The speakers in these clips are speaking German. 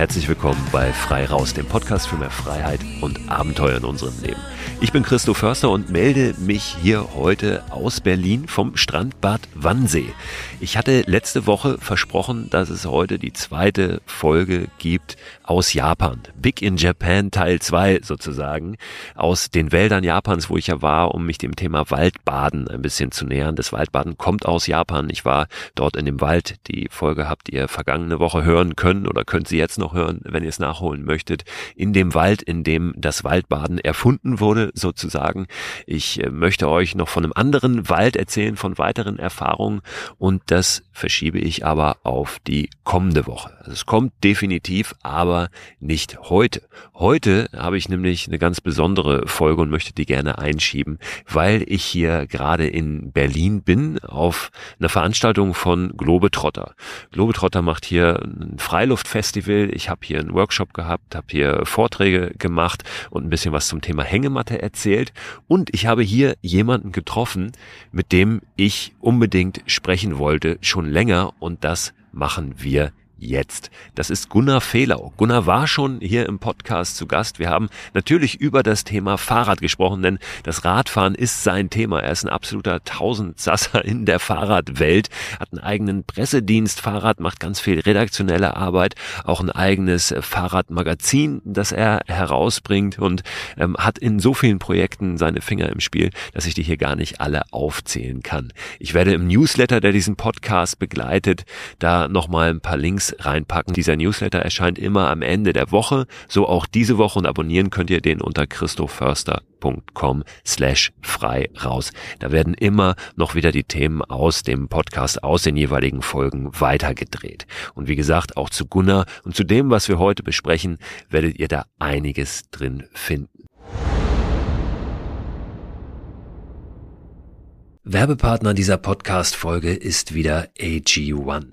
Herzlich willkommen bei Frei Raus, dem Podcast für mehr Freiheit und Abenteuer in unserem Leben. Ich bin Christo Förster und melde mich hier heute aus Berlin vom Strandbad Wannsee. Ich hatte letzte Woche versprochen, dass es heute die zweite Folge gibt aus Japan. Big in Japan Teil 2 sozusagen. Aus den Wäldern Japans, wo ich ja war, um mich dem Thema Waldbaden ein bisschen zu nähern. Das Waldbaden kommt aus Japan. Ich war dort in dem Wald. Die Folge habt ihr vergangene Woche hören können oder könnt sie jetzt noch hören, wenn ihr es nachholen möchtet. In dem Wald, in dem das Waldbaden erfunden wurde sozusagen. Ich äh, möchte euch noch von einem anderen Wald erzählen, von weiteren Erfahrungen und das verschiebe ich aber auf die kommende Woche. Also es kommt definitiv, aber nicht heute. Heute habe ich nämlich eine ganz besondere Folge und möchte die gerne einschieben, weil ich hier gerade in Berlin bin auf einer Veranstaltung von Globetrotter. Globetrotter macht hier ein Freiluftfestival. Ich habe hier einen Workshop gehabt, habe hier Vorträge gemacht und ein bisschen was zum Thema Hängematte erzählt. Und ich habe hier jemanden getroffen, mit dem ich unbedingt sprechen wollte, schon länger. Und das machen wir jetzt. Das ist Gunnar Fehlau. Gunnar war schon hier im Podcast zu Gast. Wir haben natürlich über das Thema Fahrrad gesprochen, denn das Radfahren ist sein Thema. Er ist ein absoluter Tausendsasser in der Fahrradwelt, hat einen eigenen Pressedienst Fahrrad, macht ganz viel redaktionelle Arbeit, auch ein eigenes Fahrradmagazin, das er herausbringt und ähm, hat in so vielen Projekten seine Finger im Spiel, dass ich die hier gar nicht alle aufzählen kann. Ich werde im Newsletter, der diesen Podcast begleitet, da nochmal ein paar Links reinpacken. Dieser Newsletter erscheint immer am Ende der Woche, so auch diese Woche und abonnieren könnt ihr den unter christoförster.com slash frei raus. Da werden immer noch wieder die Themen aus dem Podcast, aus den jeweiligen Folgen weitergedreht. Und wie gesagt, auch zu Gunnar und zu dem, was wir heute besprechen, werdet ihr da einiges drin finden. Werbepartner dieser Podcast-Folge ist wieder AG1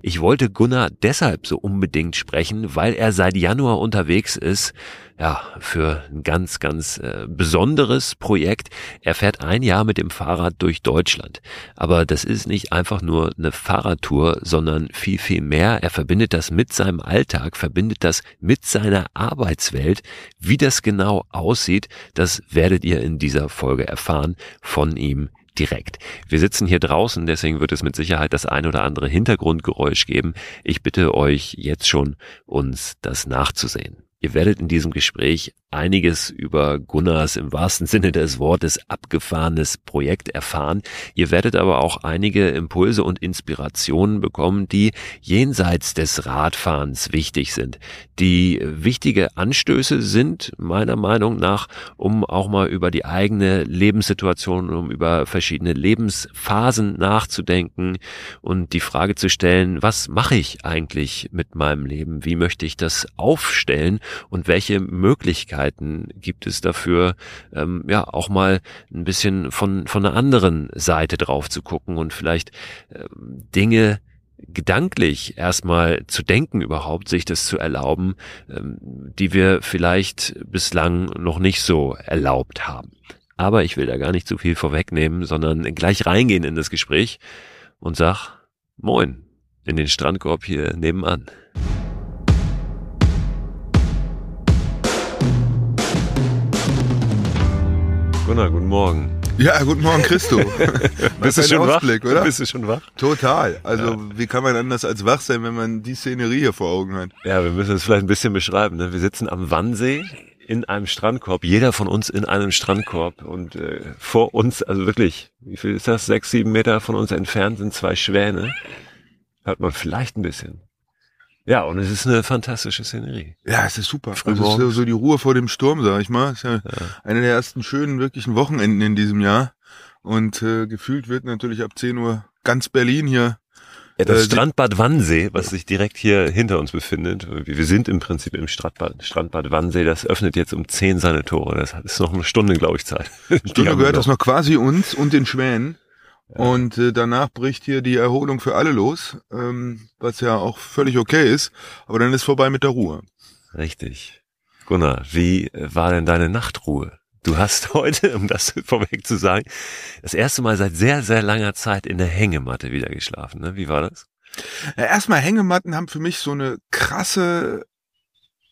Ich wollte Gunnar deshalb so unbedingt sprechen, weil er seit Januar unterwegs ist, ja, für ein ganz, ganz äh, besonderes Projekt. Er fährt ein Jahr mit dem Fahrrad durch Deutschland. Aber das ist nicht einfach nur eine Fahrradtour, sondern viel, viel mehr. Er verbindet das mit seinem Alltag, verbindet das mit seiner Arbeitswelt. Wie das genau aussieht, das werdet ihr in dieser Folge erfahren von ihm direkt. Wir sitzen hier draußen, deswegen wird es mit Sicherheit das ein oder andere Hintergrundgeräusch geben. Ich bitte euch jetzt schon, uns das nachzusehen. Ihr werdet in diesem Gespräch einiges über Gunnars im wahrsten Sinne des Wortes abgefahrenes Projekt erfahren. Ihr werdet aber auch einige Impulse und Inspirationen bekommen, die jenseits des Radfahrens wichtig sind, die wichtige Anstöße sind, meiner Meinung nach, um auch mal über die eigene Lebenssituation, um über verschiedene Lebensphasen nachzudenken und die Frage zu stellen, was mache ich eigentlich mit meinem Leben? Wie möchte ich das aufstellen und welche Möglichkeiten Möglichkeiten gibt es dafür, ähm, ja, auch mal ein bisschen von, von einer anderen Seite drauf zu gucken und vielleicht ähm, Dinge gedanklich erstmal zu denken überhaupt, sich das zu erlauben, ähm, die wir vielleicht bislang noch nicht so erlaubt haben. Aber ich will da gar nicht zu viel vorwegnehmen, sondern gleich reingehen in das Gespräch und sag Moin in den Strandkorb hier nebenan. Gunnar, guten Morgen. Ja, guten Morgen, Christo. Bist du schon Ausblick, wach? oder? Bist du schon wach? Total. Also, Ja. wie kann man anders als wach sein, wenn man die Szenerie hier vor Augen hat? Ja, wir müssen es vielleicht ein bisschen beschreiben. Ne? Wir sitzen am Wannsee in einem Strandkorb, jeder von uns in einem Strandkorb und äh, vor uns, also wirklich, wie viel ist das? Sechs, sieben Meter von uns entfernt sind zwei Schwäne. Hört man vielleicht ein bisschen. Ja, und es ist eine fantastische Szenerie. Ja, es ist super. Also, es ist so, die Ruhe vor dem Sturm, sag ich mal. Ist ja, eine der ersten schönen, wirklichen Wochenenden in diesem Jahr. Und äh, gefühlt wird natürlich ab 10 Uhr ganz Berlin hier. Ja, das Äh, Strandbad Wannsee, was sich direkt hier hinter uns befindet, wir sind im Prinzip im Strandbad, Strandbad Wannsee, das öffnet jetzt um 10 seine Tore. Das ist noch eine Stunde, glaube ich, Zeit. Stunde gehört das noch quasi uns und den Schwänen. Und äh, danach bricht hier die Erholung für alle los, ähm, was ja auch völlig okay ist. Aber dann ist vorbei mit der Ruhe. Richtig. Gunnar, wie war denn deine Nachtruhe? Du hast heute, um das vorweg zu sagen, das erste Mal seit sehr, sehr langer Zeit in der Hängematte wieder geschlafen. Ne? Wie war das? Ja, erstmal Hängematten haben für mich so eine krasse,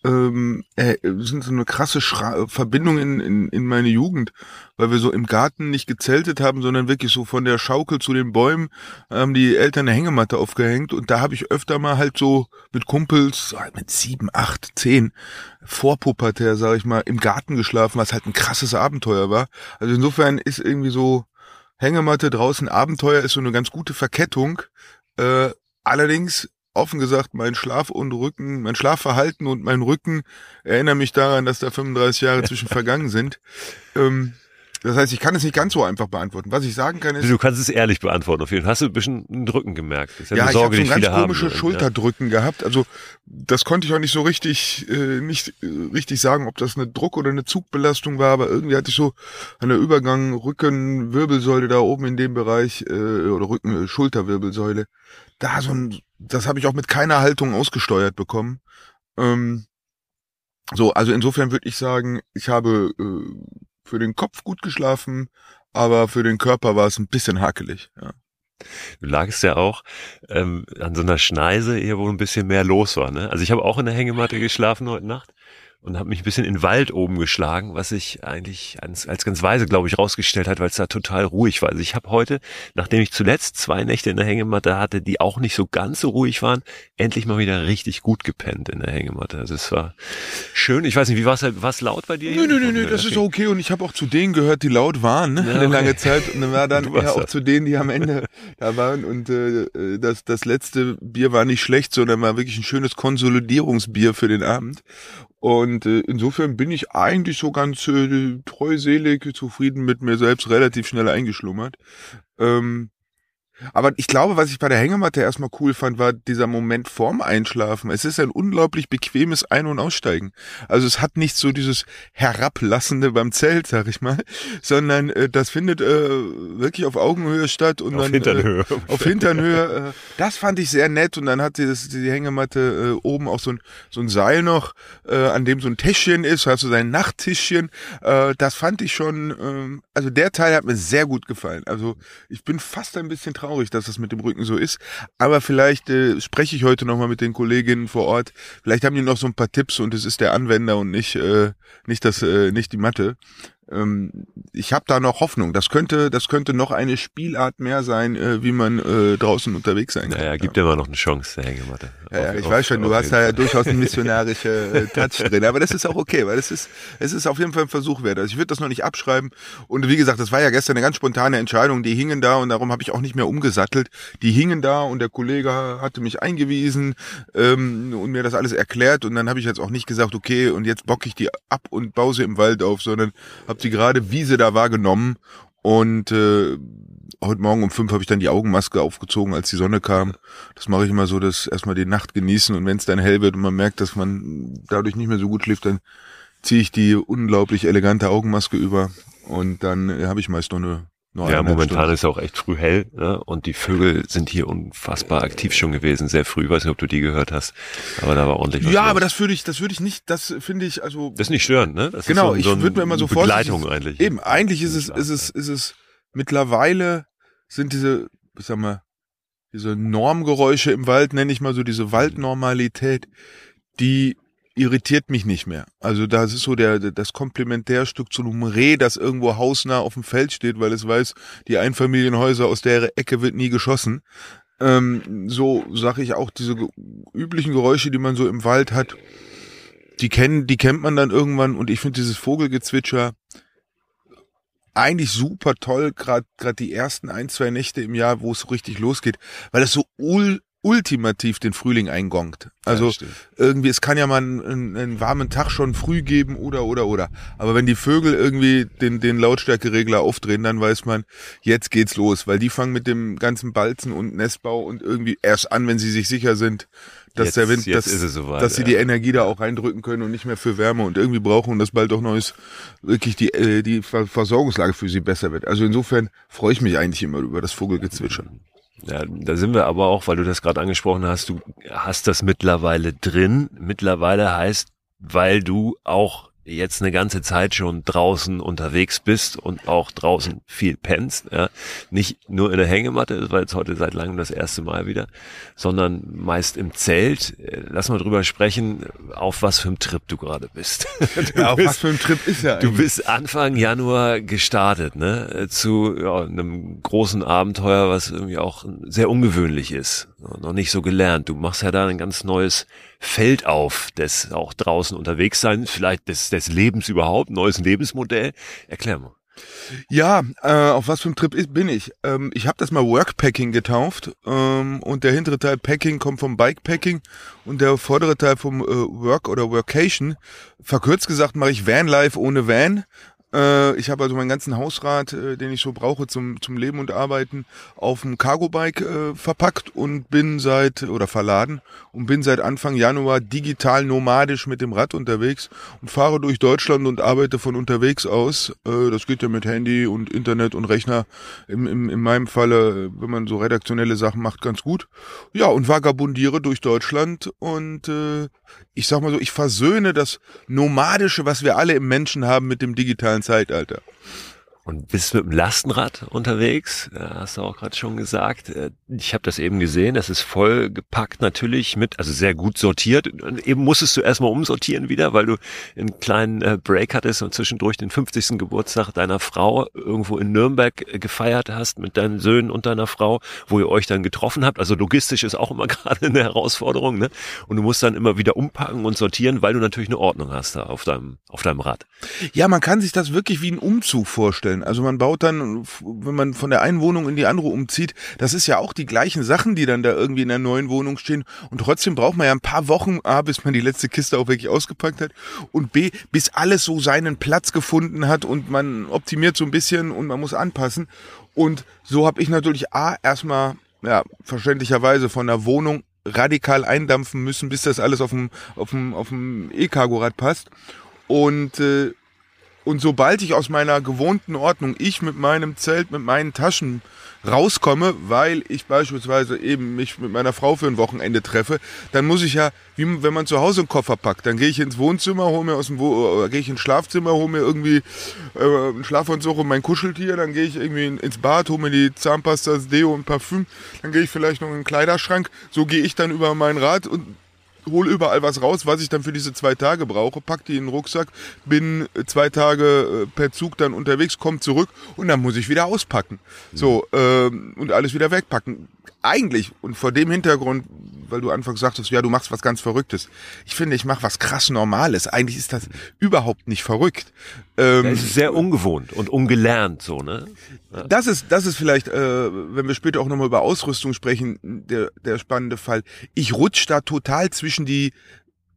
ähm, äh, sind so eine krasse Schra Verbindung in, in, in meine Jugend, weil wir so im Garten nicht gezeltet haben, sondern wirklich so von der Schaukel zu den Bäumen haben die Eltern eine Hängematte aufgehängt und da habe ich öfter mal halt so mit Kumpels, halt mit sieben, acht, zehn, vorpubertär, sag ich mal, im Garten geschlafen, was halt ein krasses Abenteuer war. Also insofern ist irgendwie so Hängematte draußen Abenteuer ist so eine ganz gute Verkettung. Äh, allerdings, offen gesagt, mein Schlaf und Rücken, mein Schlafverhalten und mein Rücken erinnern mich daran, dass da 35 Jahre zwischen vergangen sind. Ähm, das heißt, ich kann es nicht ganz so einfach beantworten. Was ich sagen kann ist, Du kannst es ehrlich beantworten. Auf jeden Fall hast du ein bisschen einen Drücken gemerkt. Das ist ja, ja, eine ich habe Sorge, so ein ganz viele haben. komische wollen, Schulterdrücken gehabt. Also das konnte ich auch nicht so richtig, äh, nicht äh, richtig sagen, ob das eine Druck- oder eine Zugbelastung war, aber irgendwie hatte ich so an der Übergang Rücken, Wirbelsäule da oben in dem Bereich äh, oder Rücken, äh, Schulterwirbelsäule. Da so ein, das habe ich auch mit keiner Haltung ausgesteuert bekommen. Ähm, so, also insofern würde ich sagen, ich habe äh, für den Kopf gut geschlafen, aber für den Körper war es ein bisschen hakelig. Ja. Du lagst ja auch ähm, an so einer Schneise, hier wo ein bisschen mehr los war. Ne? Also ich habe auch in der Hängematte geschlafen heute Nacht und habe mich ein bisschen in den Wald oben geschlagen, was sich eigentlich als, als ganz weise, glaube ich, rausgestellt hat, weil es da total ruhig war. Also ich habe heute, nachdem ich zuletzt zwei Nächte in der Hängematte hatte, die auch nicht so ganz so ruhig waren, endlich mal wieder richtig gut gepennt in der Hängematte. Also es war schön. Ich weiß nicht, wie war es war's laut bei dir? Nö, nö, nö, nö, das ist okay. Und ich habe auch zu denen gehört, die laut waren, ne? Ja, eine okay. lange Zeit. Und dann war dann eher auch das. zu denen, die am Ende da waren. Und äh, das, das letzte Bier war nicht schlecht, sondern war wirklich ein schönes Konsolidierungsbier für den Abend. Und äh, insofern bin ich eigentlich so ganz äh, treuselig, zufrieden mit mir selbst, relativ schnell eingeschlummert. Ähm, Aber ich glaube, was ich bei der Hängematte erstmal cool fand, war dieser Moment vorm Einschlafen. Es ist ein unglaublich bequemes Ein- und Aussteigen. Also es hat nicht so dieses Herablassende beim Zelt, sag ich mal, sondern äh, das findet äh, wirklich auf Augenhöhe statt und auf dann Hinternhöhe. Äh, auf Hinternhöhe. Äh, das fand ich sehr nett und dann hat die, das, die Hängematte äh, oben auch so ein, so ein Seil noch, äh, an dem so ein Täschchen ist, hast du sein Nachttischchen. Äh, das fand ich schon, äh, also der Teil hat mir sehr gut gefallen. Also ich bin fast ein bisschen traurig traurig, dass das mit dem Rücken so ist. Aber vielleicht äh, spreche ich heute nochmal mit den Kolleginnen vor Ort. Vielleicht haben die noch so ein paar Tipps und es ist der Anwender und nicht, äh, nicht, das, äh, nicht die Matte ähm, ich habe da noch Hoffnung. Das könnte, das könnte noch eine Spielart mehr sein, äh, wie man äh, draußen unterwegs sein kann. Naja, gibt ja immer noch eine Chance, der Hängematte. Ja, ja, ich auf, weiß schon, du hast da ja durchaus eine missionarische äh, Touch drin, aber das ist auch okay, weil es ist, es ist auf jeden Fall ein Versuch wert. Also ich würde das noch nicht abschreiben. Und wie gesagt, das war ja gestern eine ganz spontane Entscheidung. Die hingen da und darum habe ich auch nicht mehr umgesattelt. Die hingen da und der Kollege hatte mich eingewiesen ähm, und mir das alles erklärt. Und dann habe ich jetzt auch nicht gesagt, okay, und jetzt bock ich die ab und baue sie im Wald auf, sondern habe sie gerade, wie sie da wahrgenommen. Und äh, heute Morgen um fünf habe ich dann die Augenmaske aufgezogen, als die Sonne kam. Das mache ich immer so, dass erstmal die Nacht genießen und wenn es dann hell wird und man merkt, dass man dadurch nicht mehr so gut schläft, dann ziehe ich die unglaublich elegante Augenmaske über und dann äh, habe ich meist noch eine nur ja, momentan Stunde. ist auch echt früh hell ne? und die Vögel sind hier unfassbar aktiv schon gewesen, sehr früh. Ich weiß nicht, ob du die gehört hast, aber da war ordentlich was Ja, los. aber das würde ich, das würde ich nicht, das finde ich also. Das ist nicht störend, ne? Das genau, ist so, so ich würde mir immer so Begleitung eigentlich. Eben, eigentlich ist es, ist es, ist es mittlerweile sind diese, ich sag mal, diese Normgeräusche im Wald, nenne ich mal so diese Waldnormalität, die irritiert mich nicht mehr. Also das ist so der das Komplementärstück zu einem Reh, das irgendwo hausnah auf dem Feld steht, weil es weiß, die Einfamilienhäuser aus der Ecke wird nie geschossen. Ähm, so sage ich auch diese üblichen Geräusche, die man so im Wald hat, die kennen, die kennt man dann irgendwann und ich finde dieses Vogelgezwitscher eigentlich super toll, gerade gerade die ersten ein, zwei Nächte im Jahr, wo es so richtig losgeht, weil es so ul ultimativ den Frühling eingongt. Also ja, irgendwie, es kann ja mal einen, einen, warmen Tag schon früh geben oder oder oder. Aber wenn die Vögel irgendwie den, den Lautstärkeregler aufdrehen, dann weiß man, jetzt geht's los, weil die fangen mit dem ganzen Balzen und Nestbau und irgendwie erst an, wenn sie sich sicher sind, dass jetzt, der Wind, dass, soweit, dass sie ja. die Energie da auch reindrücken können und nicht mehr für Wärme und irgendwie brauchen und das bald auch neues, wirklich die, äh, die Versorgungslage für sie besser wird. Also insofern freue ich mich eigentlich immer über das Vogelgezwitscher. Ja, da sind wir aber auch, weil du das gerade angesprochen hast, du hast das mittlerweile drin. Mittlerweile heißt, weil du auch jetzt eine ganze Zeit schon draußen unterwegs bist und auch draußen viel pennst, ja, nicht nur in der Hängematte, das war jetzt heute seit langem das erste Mal wieder, sondern meist im Zelt. Lass mal drüber sprechen, auf was für einem Trip du gerade bist. Du ja, auf bist, was für einem Trip ist eigentlich? Du bist Anfang Januar gestartet, ne, zu ja, einem großen Abenteuer, was irgendwie auch sehr ungewöhnlich ist, noch nicht so gelernt. Du machst ja da ein ganz neues Feld auf des auch draußen unterwegs sein, vielleicht des, des Lebens überhaupt, neues Lebensmodell. Erklär mal. Ja, äh, auf was für ein Trip ist, bin ich? Ähm, ich habe das mal Workpacking getauft ähm, und der hintere Teil Packing kommt vom Bikepacking und der vordere Teil vom äh, Work oder Workation. Verkürzt gesagt mache ich Vanlife ohne Van. Äh, ich habe also meinen ganzen Hausrat, äh, den ich so brauche zum, zum Leben und Arbeiten, auf dem Cargo-Bike äh, verpackt und bin seit, oder verladen, und bin seit Anfang Januar digital nomadisch mit dem Rad unterwegs und fahre durch Deutschland und arbeite von unterwegs aus. Äh, das geht ja mit Handy und Internet und Rechner. Im, im, in meinem Falle, wenn man so redaktionelle Sachen macht, ganz gut. Ja, und vagabundiere durch Deutschland und äh, ich sag mal so, ich versöhne das Nomadische, was wir alle im Menschen haben, mit dem digitalen Zeitalter und bist mit dem Lastenrad unterwegs, hast du auch gerade schon gesagt. Äh, ich habe das eben gesehen, das ist voll gepackt natürlich mit, also sehr gut sortiert. Eben musstest du erstmal umsortieren wieder, weil du einen kleinen äh, Break hattest und zwischendurch den 50. Geburtstag deiner Frau irgendwo in Nürnberg äh, gefeiert hast mit deinen Söhnen und deiner Frau, wo ihr euch dann getroffen habt. Also logistisch ist auch immer gerade eine Herausforderung, ne? Und du musst dann immer wieder umpacken und sortieren, weil du natürlich eine Ordnung hast da auf deinem, auf deinem Rad. Ja, man kann sich das wirklich wie ein Umzug vorstellen vorstellen. Also man baut dann, wenn man von der einen Wohnung in die andere umzieht, das ist ja auch die gleichen Sachen, die dann da irgendwie in der neuen Wohnung stehen. Und trotzdem braucht man ja ein paar Wochen, A, bis man die letzte Kiste auch wirklich ausgepackt hat und B, bis alles so seinen Platz gefunden hat und man optimiert so ein bisschen und man muss anpassen. Und so habe ich natürlich A, erstmal, ja, verständlicherweise von der Wohnung radikal eindampfen müssen, bis das alles auf dem, auf dem, auf dem E-Cargo-Rad passt. Und, äh, und sobald ich aus meiner gewohnten Ordnung, ich mit meinem Zelt, mit meinen Taschen rauskomme, weil ich beispielsweise eben mich mit meiner Frau für ein Wochenende treffe, dann muss ich ja, wie wenn man zu Hause einen Koffer packt, dann gehe ich ins Wohnzimmer, hole mir aus dem Wo äh, gehe ich ins Schlafzimmer, hole mir irgendwie äh, einen Schlafanzug und mein Kuscheltier, dann gehe ich irgendwie ins Bad, hole mir die Zahnpasta, das Deo und Parfüm, dann gehe ich vielleicht noch in den Kleiderschrank, so gehe ich dann über mein Rad und hole überall was raus, was ich dann für diese zwei Tage brauche, pack die in den Rucksack, bin zwei Tage äh, per Zug dann unterwegs, komme zurück und dann muss ich wieder auspacken. So, ähm, und alles wieder wegpacken. Eigentlich, und vor dem Hintergrund, weil du anfangs sagtest, ja, du machst was ganz Verrücktes. Ich finde, ich mache was krass Normales. Eigentlich ist das überhaupt nicht verrückt. Ähm, das ist sehr ungewohnt und ungelernt so, ne? Ja. Das ist, das ist vielleicht, äh, wenn wir später auch nochmal über Ausrüstung sprechen, der, der spannende Fall. Ich rutsch da total zwischen die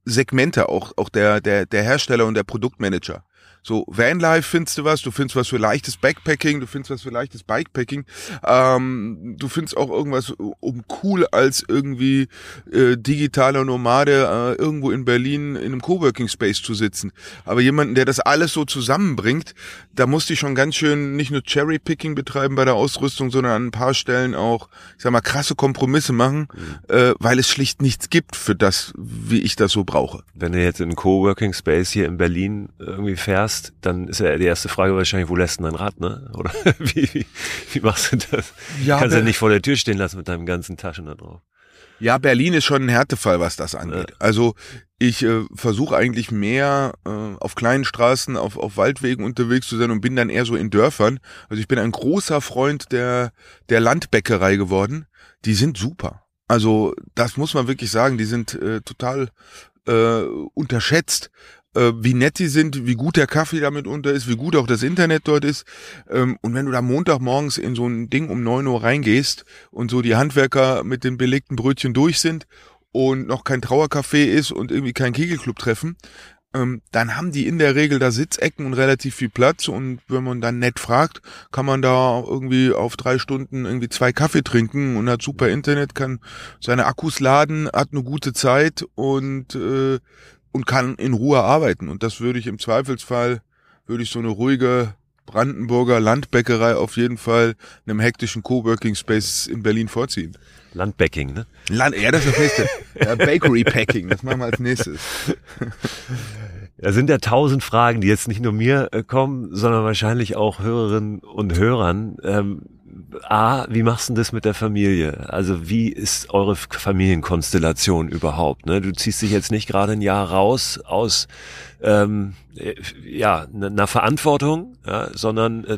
Segmente, auch, auch der, der, der Hersteller und der Produktmanager. So, Vanlife findest du was, du findest was für leichtes Backpacking, du findest was für leichtes Bikepacking, ähm, du findest auch irgendwas um cool als irgendwie äh, digitaler Nomade äh, irgendwo in Berlin in einem Coworking Space zu sitzen. Aber jemanden, der das alles so zusammenbringt, da musste ich schon ganz schön nicht nur Cherry-Picking betreiben bei der Ausrüstung, sondern an ein paar Stellen auch, ich sag mal, krasse Kompromisse machen, mhm. äh, weil es schlicht nichts gibt für das, wie ich das so brauche. Wenn du jetzt in einen Coworking Space hier in Berlin irgendwie fährst, fährst, dann ist ja die erste Frage wahrscheinlich, wo lässt du dein Rad, ne? Oder wie, wie, wie machst du das? Ja, Kannst du nicht vor der Tür stehen lassen mit deinem ganzen Taschen da drauf. Ja, Berlin ist schon ein Härtefall, was das angeht. Ja. Also ich äh, versuche eigentlich mehr äh, auf kleinen Straßen, auf, auf Waldwegen unterwegs zu sein und bin dann eher so in Dörfern. Also ich bin ein großer Freund der, der Landbäckerei geworden. Die sind super. Also das muss man wirklich sagen, die sind äh, total äh, unterschätzt äh, wie nett die sind, wie gut der Kaffee damit unter ist, wie gut auch das Internet dort ist. Ähm, und wenn du da Montagmorgens in so ein Ding um neun Uhr reingehst und so die Handwerker mit den belegten Brötchen durch sind und noch kein Trauercafé ist und irgendwie kein Kegelclub treffen, ähm, dann haben die in der Regel da Sitzecken und relativ viel Platz und wenn man dann nett fragt, kann man da irgendwie auf drei Stunden irgendwie zwei Kaffee trinken und hat super Internet, kann seine Akkus laden, hat eine gute Zeit und äh, und kann in Ruhe arbeiten. Und das würde ich im Zweifelsfall, würde ich so eine ruhige Brandenburger Landbäckerei auf jeden Fall einem hektischen Coworking Space in Berlin vorziehen. Landbacking, ne? Land, ja, das ist das nächste. ja, Bakery Packing, das machen wir als nächstes. Da sind ja tausend Fragen, die jetzt nicht nur mir äh, kommen, sondern wahrscheinlich auch Hörerinnen und Hörern. Ähm, A, wie machst du das mit der Familie? Also wie ist eure Familienkonstellation überhaupt? Ne? Du ziehst dich jetzt nicht gerade ein Jahr raus aus ähm, äh, ja einer Verantwortung, ja, sondern äh,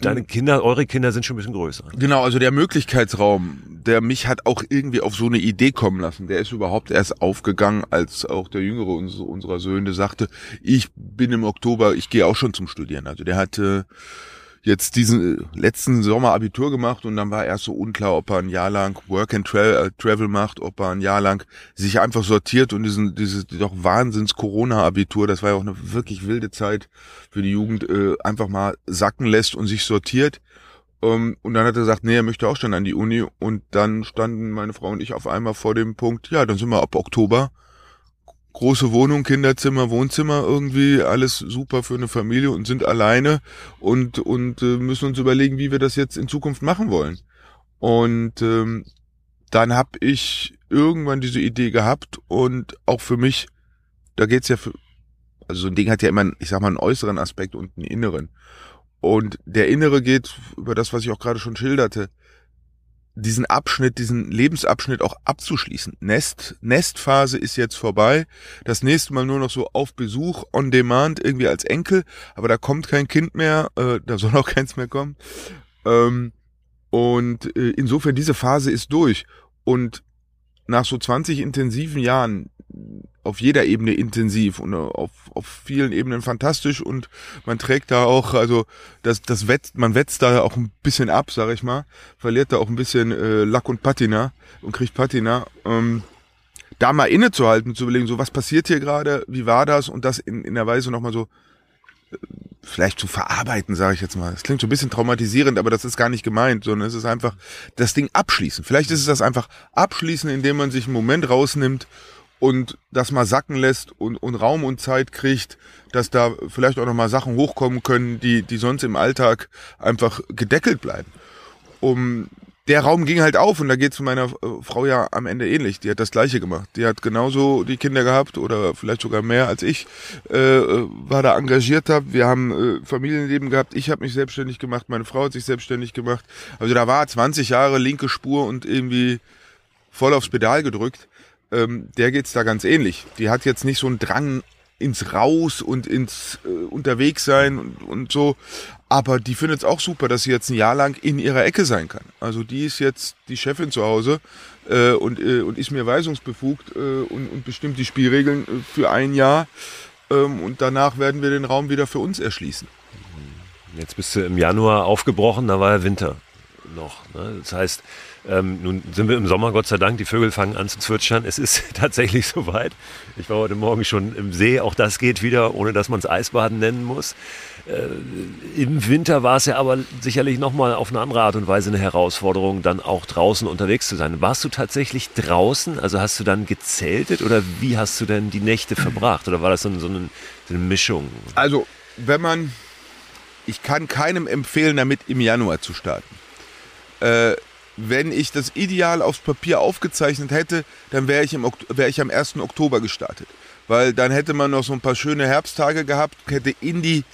deine Kinder, eure Kinder sind schon ein bisschen größer. Genau, also der Möglichkeitsraum, der mich hat auch irgendwie auf so eine Idee kommen lassen, der ist überhaupt erst aufgegangen, als auch der jüngere unserer Söhne sagte, ich bin im Oktober, ich gehe auch schon zum Studieren. Also der hatte jetzt diesen letzten Sommer Abitur gemacht und dann war erst so unklar, ob er ein Jahr lang Work and Tra äh, Travel macht, ob er ein Jahr lang sich einfach sortiert und diesen dieses doch Wahnsinns Corona Abitur, das war ja auch eine wirklich wilde Zeit für die Jugend, äh, einfach mal sacken lässt und sich sortiert. Um, ähm, und dann hat er gesagt, nee, er möchte auch schon an die Uni und dann standen meine Frau und ich auf einmal vor dem Punkt, ja, dann sind wir ab Oktober große Wohnung, Kinderzimmer, Wohnzimmer irgendwie, alles super für eine Familie und sind alleine und, und äh, müssen uns überlegen, wie wir das jetzt in Zukunft machen wollen. Und ähm, dann habe ich irgendwann diese Idee gehabt und auch für mich, da geht's ja für, also so ein Ding hat ja immer, ich sag mal, einen äußeren Aspekt und einen inneren. Und der innere geht über das, was ich auch gerade schon schilderte diesen Abschnitt, diesen Lebensabschnitt auch abzuschließen. Nest, Nestphase ist jetzt vorbei. Das nächste Mal nur noch so auf Besuch, on demand, irgendwie als Enkel. Aber da kommt kein Kind mehr, äh, da soll auch keins mehr kommen. Ähm, und äh, insofern, diese Phase ist durch. Und nach so 20 intensiven Jahren auf jeder Ebene intensiv und auf, auf vielen Ebenen fantastisch und man trägt da auch, also das, das wetzt, man wetzt da auch ein bisschen ab, sag ich mal, verliert da auch ein bisschen äh, Lack und Patina und kriegt Patina. Ähm, da mal innezuhalten, zu überlegen, so was passiert hier gerade, wie war das und das in, in der Weise nochmal so äh, vielleicht zu verarbeiten, sage ich jetzt mal. Das klingt so ein bisschen traumatisierend, aber das ist gar nicht gemeint, sondern es ist einfach das Ding abschließen. Vielleicht ist es das einfach abschließen, indem man sich einen Moment rausnimmt und das mal sacken lässt und, und Raum und Zeit kriegt, dass da vielleicht auch nochmal Sachen hochkommen können, die, die sonst im Alltag einfach gedeckelt bleiben. Um der Raum ging halt auf und da geht's meiner äh, Frau ja am Ende ähnlich. Die hat das gleiche gemacht. Die hat genauso die Kinder gehabt oder vielleicht sogar mehr als ich, äh, war da engagierter. Wir haben äh, Familienleben gehabt. Ich habe mich selbstständig gemacht, meine Frau hat sich selbstständig gemacht. Also da war 20 Jahre linke Spur und irgendwie voll aufs Pedal gedrückt. Ähm, der geht's da ganz ähnlich. Die hat jetzt nicht so einen Drang ins Raus und ins äh, Unterwegssein und, und so. Aber die findet es auch super, dass sie jetzt ein Jahr lang in ihrer Ecke sein kann. Also die ist jetzt die Chefin zu Hause äh, und, äh, und ist mir weisungsbefugt äh, und, und bestimmt die Spielregeln äh, für ein Jahr. Ähm, und danach werden wir den Raum wieder für uns erschließen. Jetzt bist du im Januar aufgebrochen, da war ja Winter noch. Ne? Das heißt, ähm, nun sind wir im Sommer, Gott sei Dank, die Vögel fangen an zu zwitschern. Es ist tatsächlich soweit. Ich war heute Morgen schon im See, auch das geht wieder, ohne dass man es Eisbaden nennen muss. Äh, Im Winter war es ja aber sicherlich nochmal auf eine andere Art und Weise eine Herausforderung, dann auch draußen unterwegs zu sein. Warst du tatsächlich draußen? Also hast du dann gezeltet oder wie hast du denn die Nächte verbracht? Oder war das so, eine, so eine, so eine Mischung? Also, wenn man, ich kann keinem empfehlen, damit im Januar zu starten. Äh, wenn ich das Ideal aufs Papier aufgezeichnet hätte, dann wäre ich, wär ich am 1. Oktober gestartet. Weil dann hätte man noch so ein paar schöne Herbsttage gehabt, hätte in die,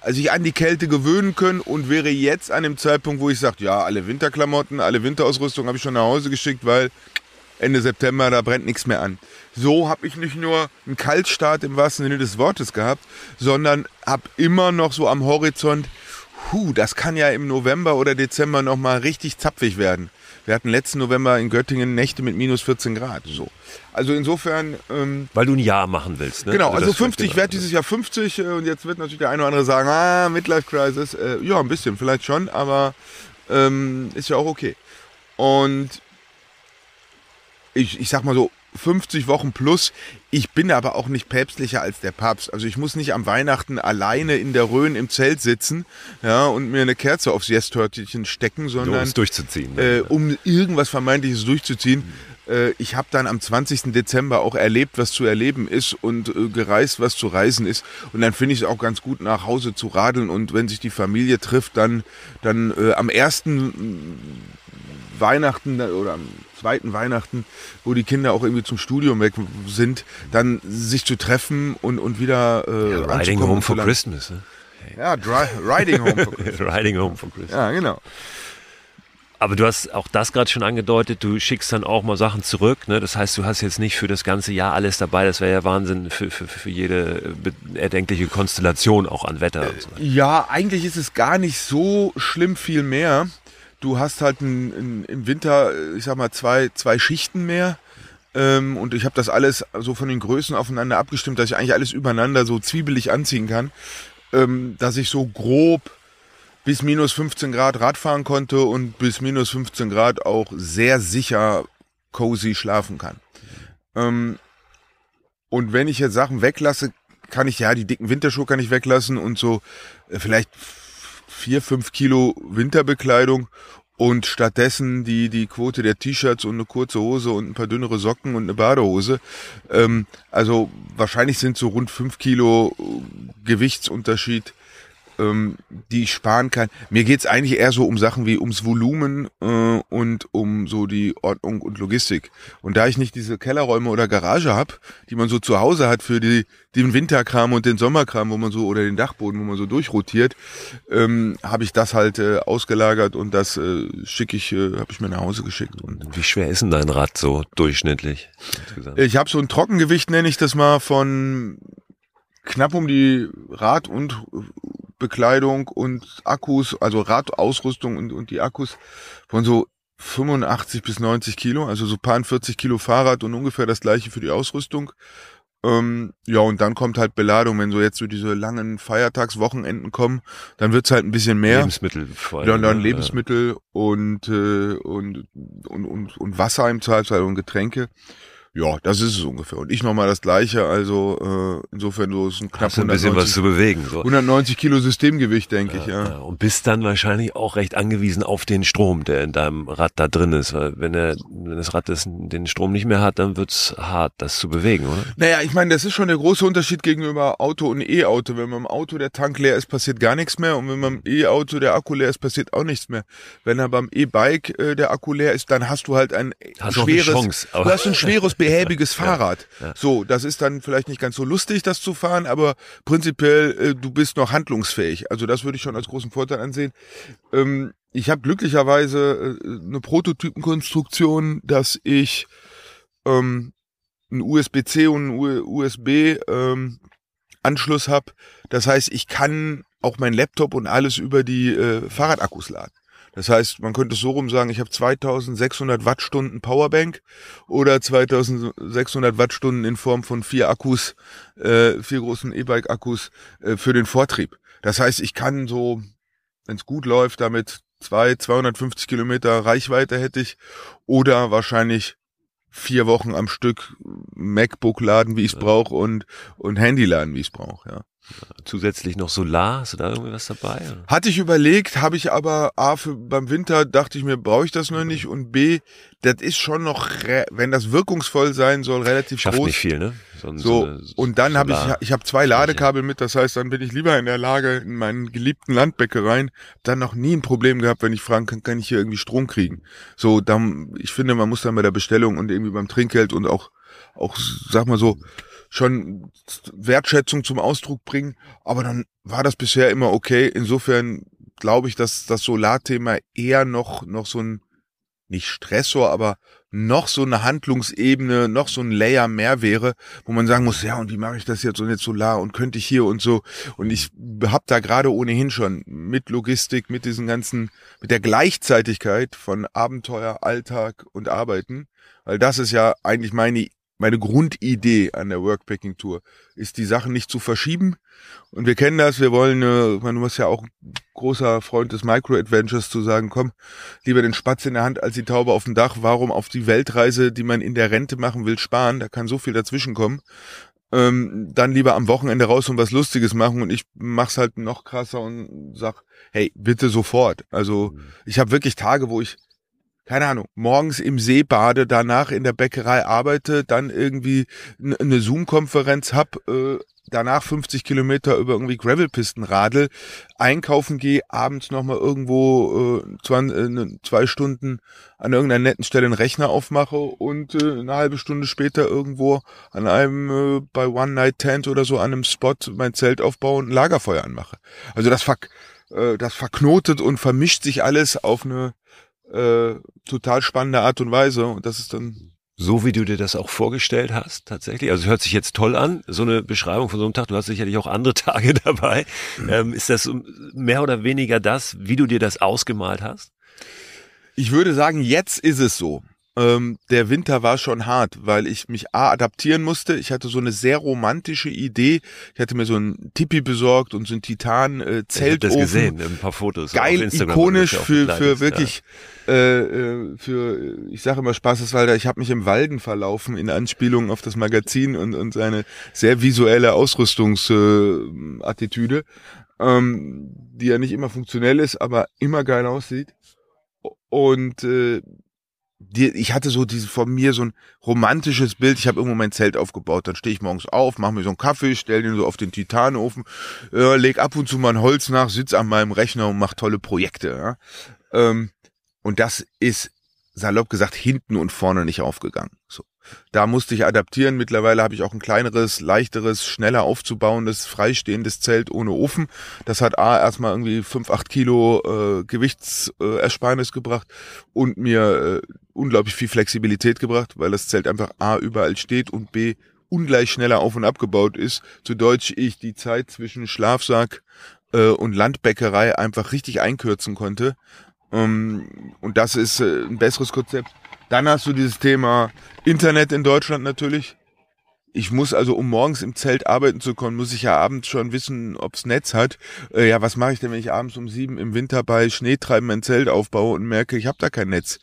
also sich an die Kälte gewöhnen können und wäre jetzt an dem Zeitpunkt, wo ich sage, ja, alle Winterklamotten, alle Winterausrüstung habe ich schon nach Hause geschickt, weil Ende September, da brennt nichts mehr an. So habe ich nicht nur einen Kaltstart im wahrsten Sinne des Wortes gehabt, sondern habe immer noch so am Horizont Puh, das kann ja im November oder Dezember nochmal richtig zapfig werden. Wir hatten letzten November in Göttingen Nächte mit minus 14 Grad. So. Also insofern. Ähm, Weil du ein Jahr machen willst, ne? Genau, also, also 50, ich werde dieses Jahr 50 äh, und jetzt wird natürlich der eine oder andere sagen, ah, Midlife Crisis. Äh, ja, ein bisschen, vielleicht schon, aber ähm, ist ja auch okay. Und ich, ich sag mal so, 50 Wochen plus. Ich bin aber auch nicht päpstlicher als der Papst. Also ich muss nicht am Weihnachten alleine in der Rhön im Zelt sitzen ja, und mir eine Kerze aufs Jestörtchen stecken, sondern um es durchzuziehen. Äh, um irgendwas Vermeintliches durchzuziehen. Äh, ich habe dann am 20. Dezember auch erlebt, was zu erleben ist und äh, gereist, was zu reisen ist. Und dann finde ich es auch ganz gut, nach Hause zu radeln. Und wenn sich die Familie trifft, dann, dann äh, am ersten Weihnachten oder am zweiten Weihnachten, wo die Kinder auch irgendwie zum Studium weg sind, dann sich zu treffen und, und wieder äh, ja, Riding Home for Christmas. Ne? Ja, dry, Riding Home for Christmas. riding Home for Christmas. Ja, genau. Aber du hast auch das gerade schon angedeutet, du schickst dann auch mal Sachen zurück. Ne? Das heißt, du hast jetzt nicht für das ganze Jahr alles dabei. Das wäre ja Wahnsinn für, für, für jede erdenkliche Konstellation auch an Wetter. So. Ja, eigentlich ist es gar nicht so schlimm viel mehr du hast halt ein, ein, im Winter, ich sag mal, zwei, zwei Schichten mehr. Ähm, und ich habe das alles so von den Größen aufeinander abgestimmt, dass ich eigentlich alles übereinander so zwiebelig anziehen kann, ähm, dass ich so grob bis minus 15 Grad Radfahren konnte und bis minus 15 Grad auch sehr sicher cozy schlafen kann. Ähm, und wenn ich jetzt Sachen weglasse, kann ich ja die dicken Winterschuhe kann ich weglassen und so äh, vielleicht vier, fünf Kilo Winterbekleidung und stattdessen die, die Quote der T-Shirts und eine kurze Hose und ein paar dünnere Socken und eine Badehose. Ähm, also wahrscheinlich sind so rund fünf Kilo Gewichtsunterschied ähm, die ich sparen kann. Mir geht's eigentlich eher so um Sachen wie ums Volumen äh, und um so die Ordnung und Logistik. Und da ich nicht diese Kellerräume oder Garage hab, die man so zu Hause hat für die, den Winterkram und den Sommerkram, wo man so, oder den Dachboden, wo man so durchrotiert, ähm, habe ich das halt äh, ausgelagert und das äh, schicke ich, äh, habe ich mir nach Hause geschickt. Und Wie schwer ist denn dein Rad so durchschnittlich? Ich habe so ein Trockengewicht, nenne ich das mal, von knapp um die Rad- und Bekleidung und Akkus, also Radausrüstung und, und die Akkus von so 85 bis 90 Kilo, also so paar 40 Kilo Fahrrad und ungefähr das gleiche für die Ausrüstung. Ähm, ja, und dann kommt halt Beladung, wenn so jetzt so diese langen Feiertagswochenenden kommen, dann wird's halt ein bisschen mehr. Lebensmittel vor allem. Dann, dann Lebensmittel und, äh, und, und, und, und Wasser im Zweifelsfall und Getränke. Ja, das ist es ungefähr. Und ich nochmal das Gleiche, also äh, insofern so ist ein knapp Hast ein bisschen was 190, zu bewegen. So. 190 Kilo Systemgewicht, denke ich, ja. Ja, und bist dann wahrscheinlich auch recht angewiesen auf den Strom, der in deinem Rad da drin ist. Weil wenn, er, wenn das Rad das, den Strom nicht mehr hat, dann wird's hart, das zu bewegen, oder? Naja, ich meine, das ist schon der große Unterschied gegenüber Auto und E-Auto. Wenn man im Auto der Tank leer ist, passiert gar nichts mehr. Und wenn man im E-Auto der Akku leer ist, passiert auch nichts mehr. Wenn er beim E-Bike äh, der Akku leer ist, dann hast du halt ein Hast schweres, Chance, aber- du hast ein schweres, behäbiges Fahrrad. So, das ist dann vielleicht nicht ganz so lustig, das zu fahren, aber prinzipiell, äh, du bist noch handlungsfähig. Also das würde ich schon als großen Vorteil ansehen. Ähm, ich habe glücklicherweise äh, eine Prototypenkonstruktion, dass ich ähm, einen USB-C und einen USB ähm, habe. Das heißt, ich kann auch mein Laptop und alles über die äh, Fahrradakkus laden. Das heißt, man könnte es so rum sagen, ich habe 2600 Wattstunden Powerbank oder 2600 Wattstunden in Form von vier Akkus, äh, vier großen E-Bike-Akkus äh, für den Vortrieb. Das heißt, ich kann so, wenn es gut läuft, damit zwei, 250 Kilometer Reichweite hätte ich oder wahrscheinlich vier Wochen am Stück MacBook laden, wie ich es brauche und, und Handy laden, wie ich es brauche, ja. Zusätzlich noch Solar, hast du da irgendwie was dabei? Oder? Hatte ich überlegt, habe ich aber A, für, beim Winter dachte ich mir, brauche ich das noch nicht und B, das ist schon noch, wenn das wirkungsvoll sein soll, relativ Schafft groß. nicht viel, ne? So, So, eine und dann habe ich, ich habe zwei Ladekabel mit, das heißt, dann bin ich lieber in der Lage, in meinen geliebten Landbäckereien, dann noch nie ein Problem gehabt, wenn ich fragen kann, kann ich hier irgendwie Strom kriegen. So, dann, ich finde, man muss dann bei der Bestellung und irgendwie beim Trinkgeld und auch, auch, sag mal so, schon Wertschätzung zum Ausdruck bringen, aber dann war das bisher immer okay. Insofern glaube ich, dass das Solarthema eher noch, noch so ein, nicht Stressor, aber noch so eine Handlungsebene, noch so ein Layer mehr wäre, wo man sagen muss, ja, und wie mache ich das jetzt und jetzt Solar und könnte ich hier und so. Und ich habe da gerade ohnehin schon mit Logistik, mit diesen ganzen, mit der Gleichzeitigkeit von Abenteuer, Alltag und Arbeiten, weil das ist ja eigentlich meine meine Grundidee an der Workpacking Tour ist, die Sachen nicht zu verschieben. Und wir kennen das, wir wollen, äh, man muss ja auch ein großer Freund des Micro-Adventures zu sagen, komm, lieber den Spatz in der Hand als die Taube auf dem Dach. Warum auf die Weltreise, die man in der Rente machen will, sparen? Da kann so viel dazwischen kommen. Ähm, dann lieber am Wochenende raus und was Lustiges machen und ich mach's halt noch krasser und sag, hey, bitte sofort. Also ich habe wirklich Tage, wo ich keine Ahnung, morgens im See bade, danach in der Bäckerei arbeite, dann irgendwie eine Zoom-Konferenz hab, äh, danach 50 Kilometer über irgendwie Gravelpisten radel, einkaufen gehe, abends nochmal irgendwo äh, zwei, äh, ne- zwei Stunden an irgendeiner netten Stelle einen Rechner aufmache und äh, eine halbe Stunde später irgendwo an einem äh, bei One Night Tent oder so an einem Spot mein Zelt aufbaue und ein Lagerfeuer anmache. Also das, verk äh, das verknotet und vermischt sich alles auf eine äh, total spannende Art und Weise und das ist dann So wie du dir das auch vorgestellt hast, tatsächlich. Also es hört sich jetzt toll an, so eine Beschreibung von so einem Tag. Du hast sicherlich auch andere Tage dabei. Ähm, ist das mehr oder weniger das, wie du dir das ausgemalt hast? Ich würde sagen, jetzt ist es so. Ähm, der Winter war schon hart, weil ich mich A adaptieren musste. Ich hatte so eine sehr romantische Idee. Ich hatte mir so ein Tipi besorgt und so ein Titan äh, Ich das gesehen, ein paar Fotos. Geil, ikonisch ja für, für wirklich, äh, äh, für, ich sage immer Spaßeswalder, ich habe mich im Walden verlaufen in Anspielung auf das Magazin und, und seine sehr visuelle Ausrüstungsattitüde, äh, ähm, die ja nicht immer funktionell ist, aber immer geil aussieht. Und äh, ich hatte so diese von mir so ein romantisches Bild. Ich habe irgendwo mein Zelt aufgebaut. Dann stehe ich morgens auf, mache mir so einen Kaffee, stell den so auf den Titanofen, äh, leg ab und zu mal ein Holz nach, sitz an meinem Rechner und mach tolle Projekte. Ja? Ähm, und das ist salopp gesagt hinten und vorne nicht aufgegangen. So. Da musste ich adaptieren. Mittlerweile habe ich auch ein kleineres, leichteres, schneller aufzubauendes, freistehendes Zelt ohne Ofen. Das hat A erstmal irgendwie 5, 8 Kilo äh, Gewichtsersparnis äh, gebracht und mir äh, unglaublich viel Flexibilität gebracht, weil das Zelt einfach A überall steht und B ungleich schneller auf und abgebaut ist. Zu Deutsch ich die Zeit zwischen Schlafsack äh, und Landbäckerei einfach richtig einkürzen konnte. Ähm, und das ist äh, ein besseres Konzept. Dann hast du dieses Thema Internet in Deutschland natürlich. Ich muss also, um morgens im Zelt arbeiten zu können, muss ich ja abends schon wissen, ob's Netz hat. Äh, ja, was mache ich denn, wenn ich abends um sieben im Winter bei Schneetreiben mein Zelt aufbaue und merke, ich habe da kein Netz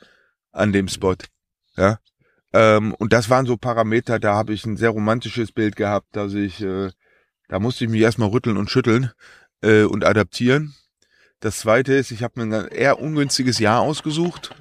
an dem Spot? Ja. Ähm, und das waren so Parameter, da habe ich ein sehr romantisches Bild gehabt, dass ich, äh, da musste ich mich erstmal rütteln und schütteln äh, und adaptieren. Das zweite ist, ich habe mir ein eher ungünstiges Jahr ausgesucht.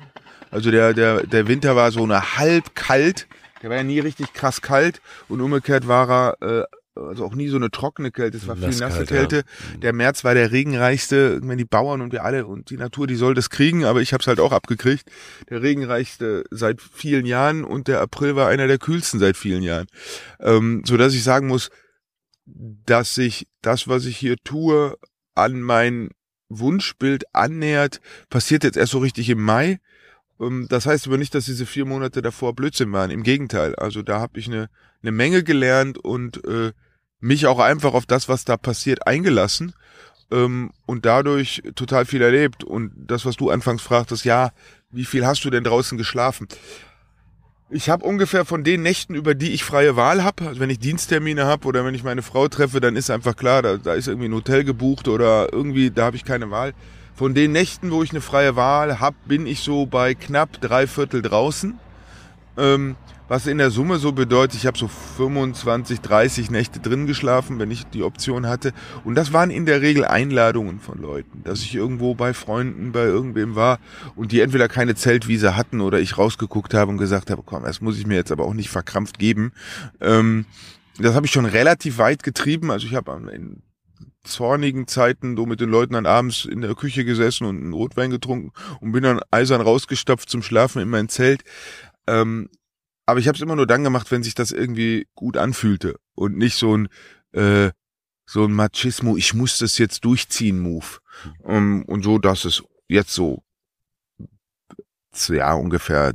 Also der, der, der Winter war so eine halb kalt. Der war ja nie richtig krass kalt und umgekehrt war er äh, also auch nie so eine trockene Kälte, es war viel nasse Kälte. Ja. Der März war der regenreichste, wenn die Bauern und wir alle und die Natur, die soll das kriegen, aber ich habe es halt auch abgekriegt. Der regenreichste seit vielen Jahren und der April war einer der kühlsten seit vielen Jahren. Ähm, so dass ich sagen muss, dass sich das, was ich hier tue, an mein Wunschbild annähert, passiert jetzt erst so richtig im Mai. Ähm, das heißt aber nicht, dass diese vier Monate davor Blödsinn waren. Im Gegenteil. Also da habe ich eine, eine Menge gelernt und äh, mich auch einfach auf das, was da passiert, eingelassen ähm, und dadurch total viel erlebt. Und das, was du anfangs fragtest, ja, wie viel hast du denn draußen geschlafen? Ich habe ungefähr von den Nächten, über die ich freie Wahl habe, also wenn ich Diensttermine habe oder wenn ich meine Frau treffe, dann ist einfach klar, da, da ist irgendwie ein Hotel gebucht oder irgendwie, da habe ich keine Wahl. Von den Nächten, wo ich eine freie Wahl habe, bin ich so bei knapp drei Viertel draußen. Ähm, was in der Summe so bedeutet, ich habe so 25, 30 Nächte drin geschlafen, wenn ich die Option hatte. Und das waren in der Regel Einladungen von Leuten, dass ich irgendwo bei Freunden, bei irgendwem war und die entweder keine Zeltwiese hatten oder ich rausgeguckt habe und gesagt habe, komm, das muss ich mir jetzt aber auch nicht verkrampft geben. Ähm, das habe ich schon relativ weit getrieben. Also ich habe in zornigen Zeiten so mit den Leuten dann abends in der Küche gesessen und einen Rotwein getrunken und bin dann eisern rausgestopft zum Schlafen in mein Zelt. Ähm, aber ich habe es immer nur dann gemacht, wenn sich das irgendwie gut anfühlte und nicht so ein äh, so ein Machismo, ich muss das jetzt durchziehen Move. Um, ähm, und so, dass es jetzt so ja ungefähr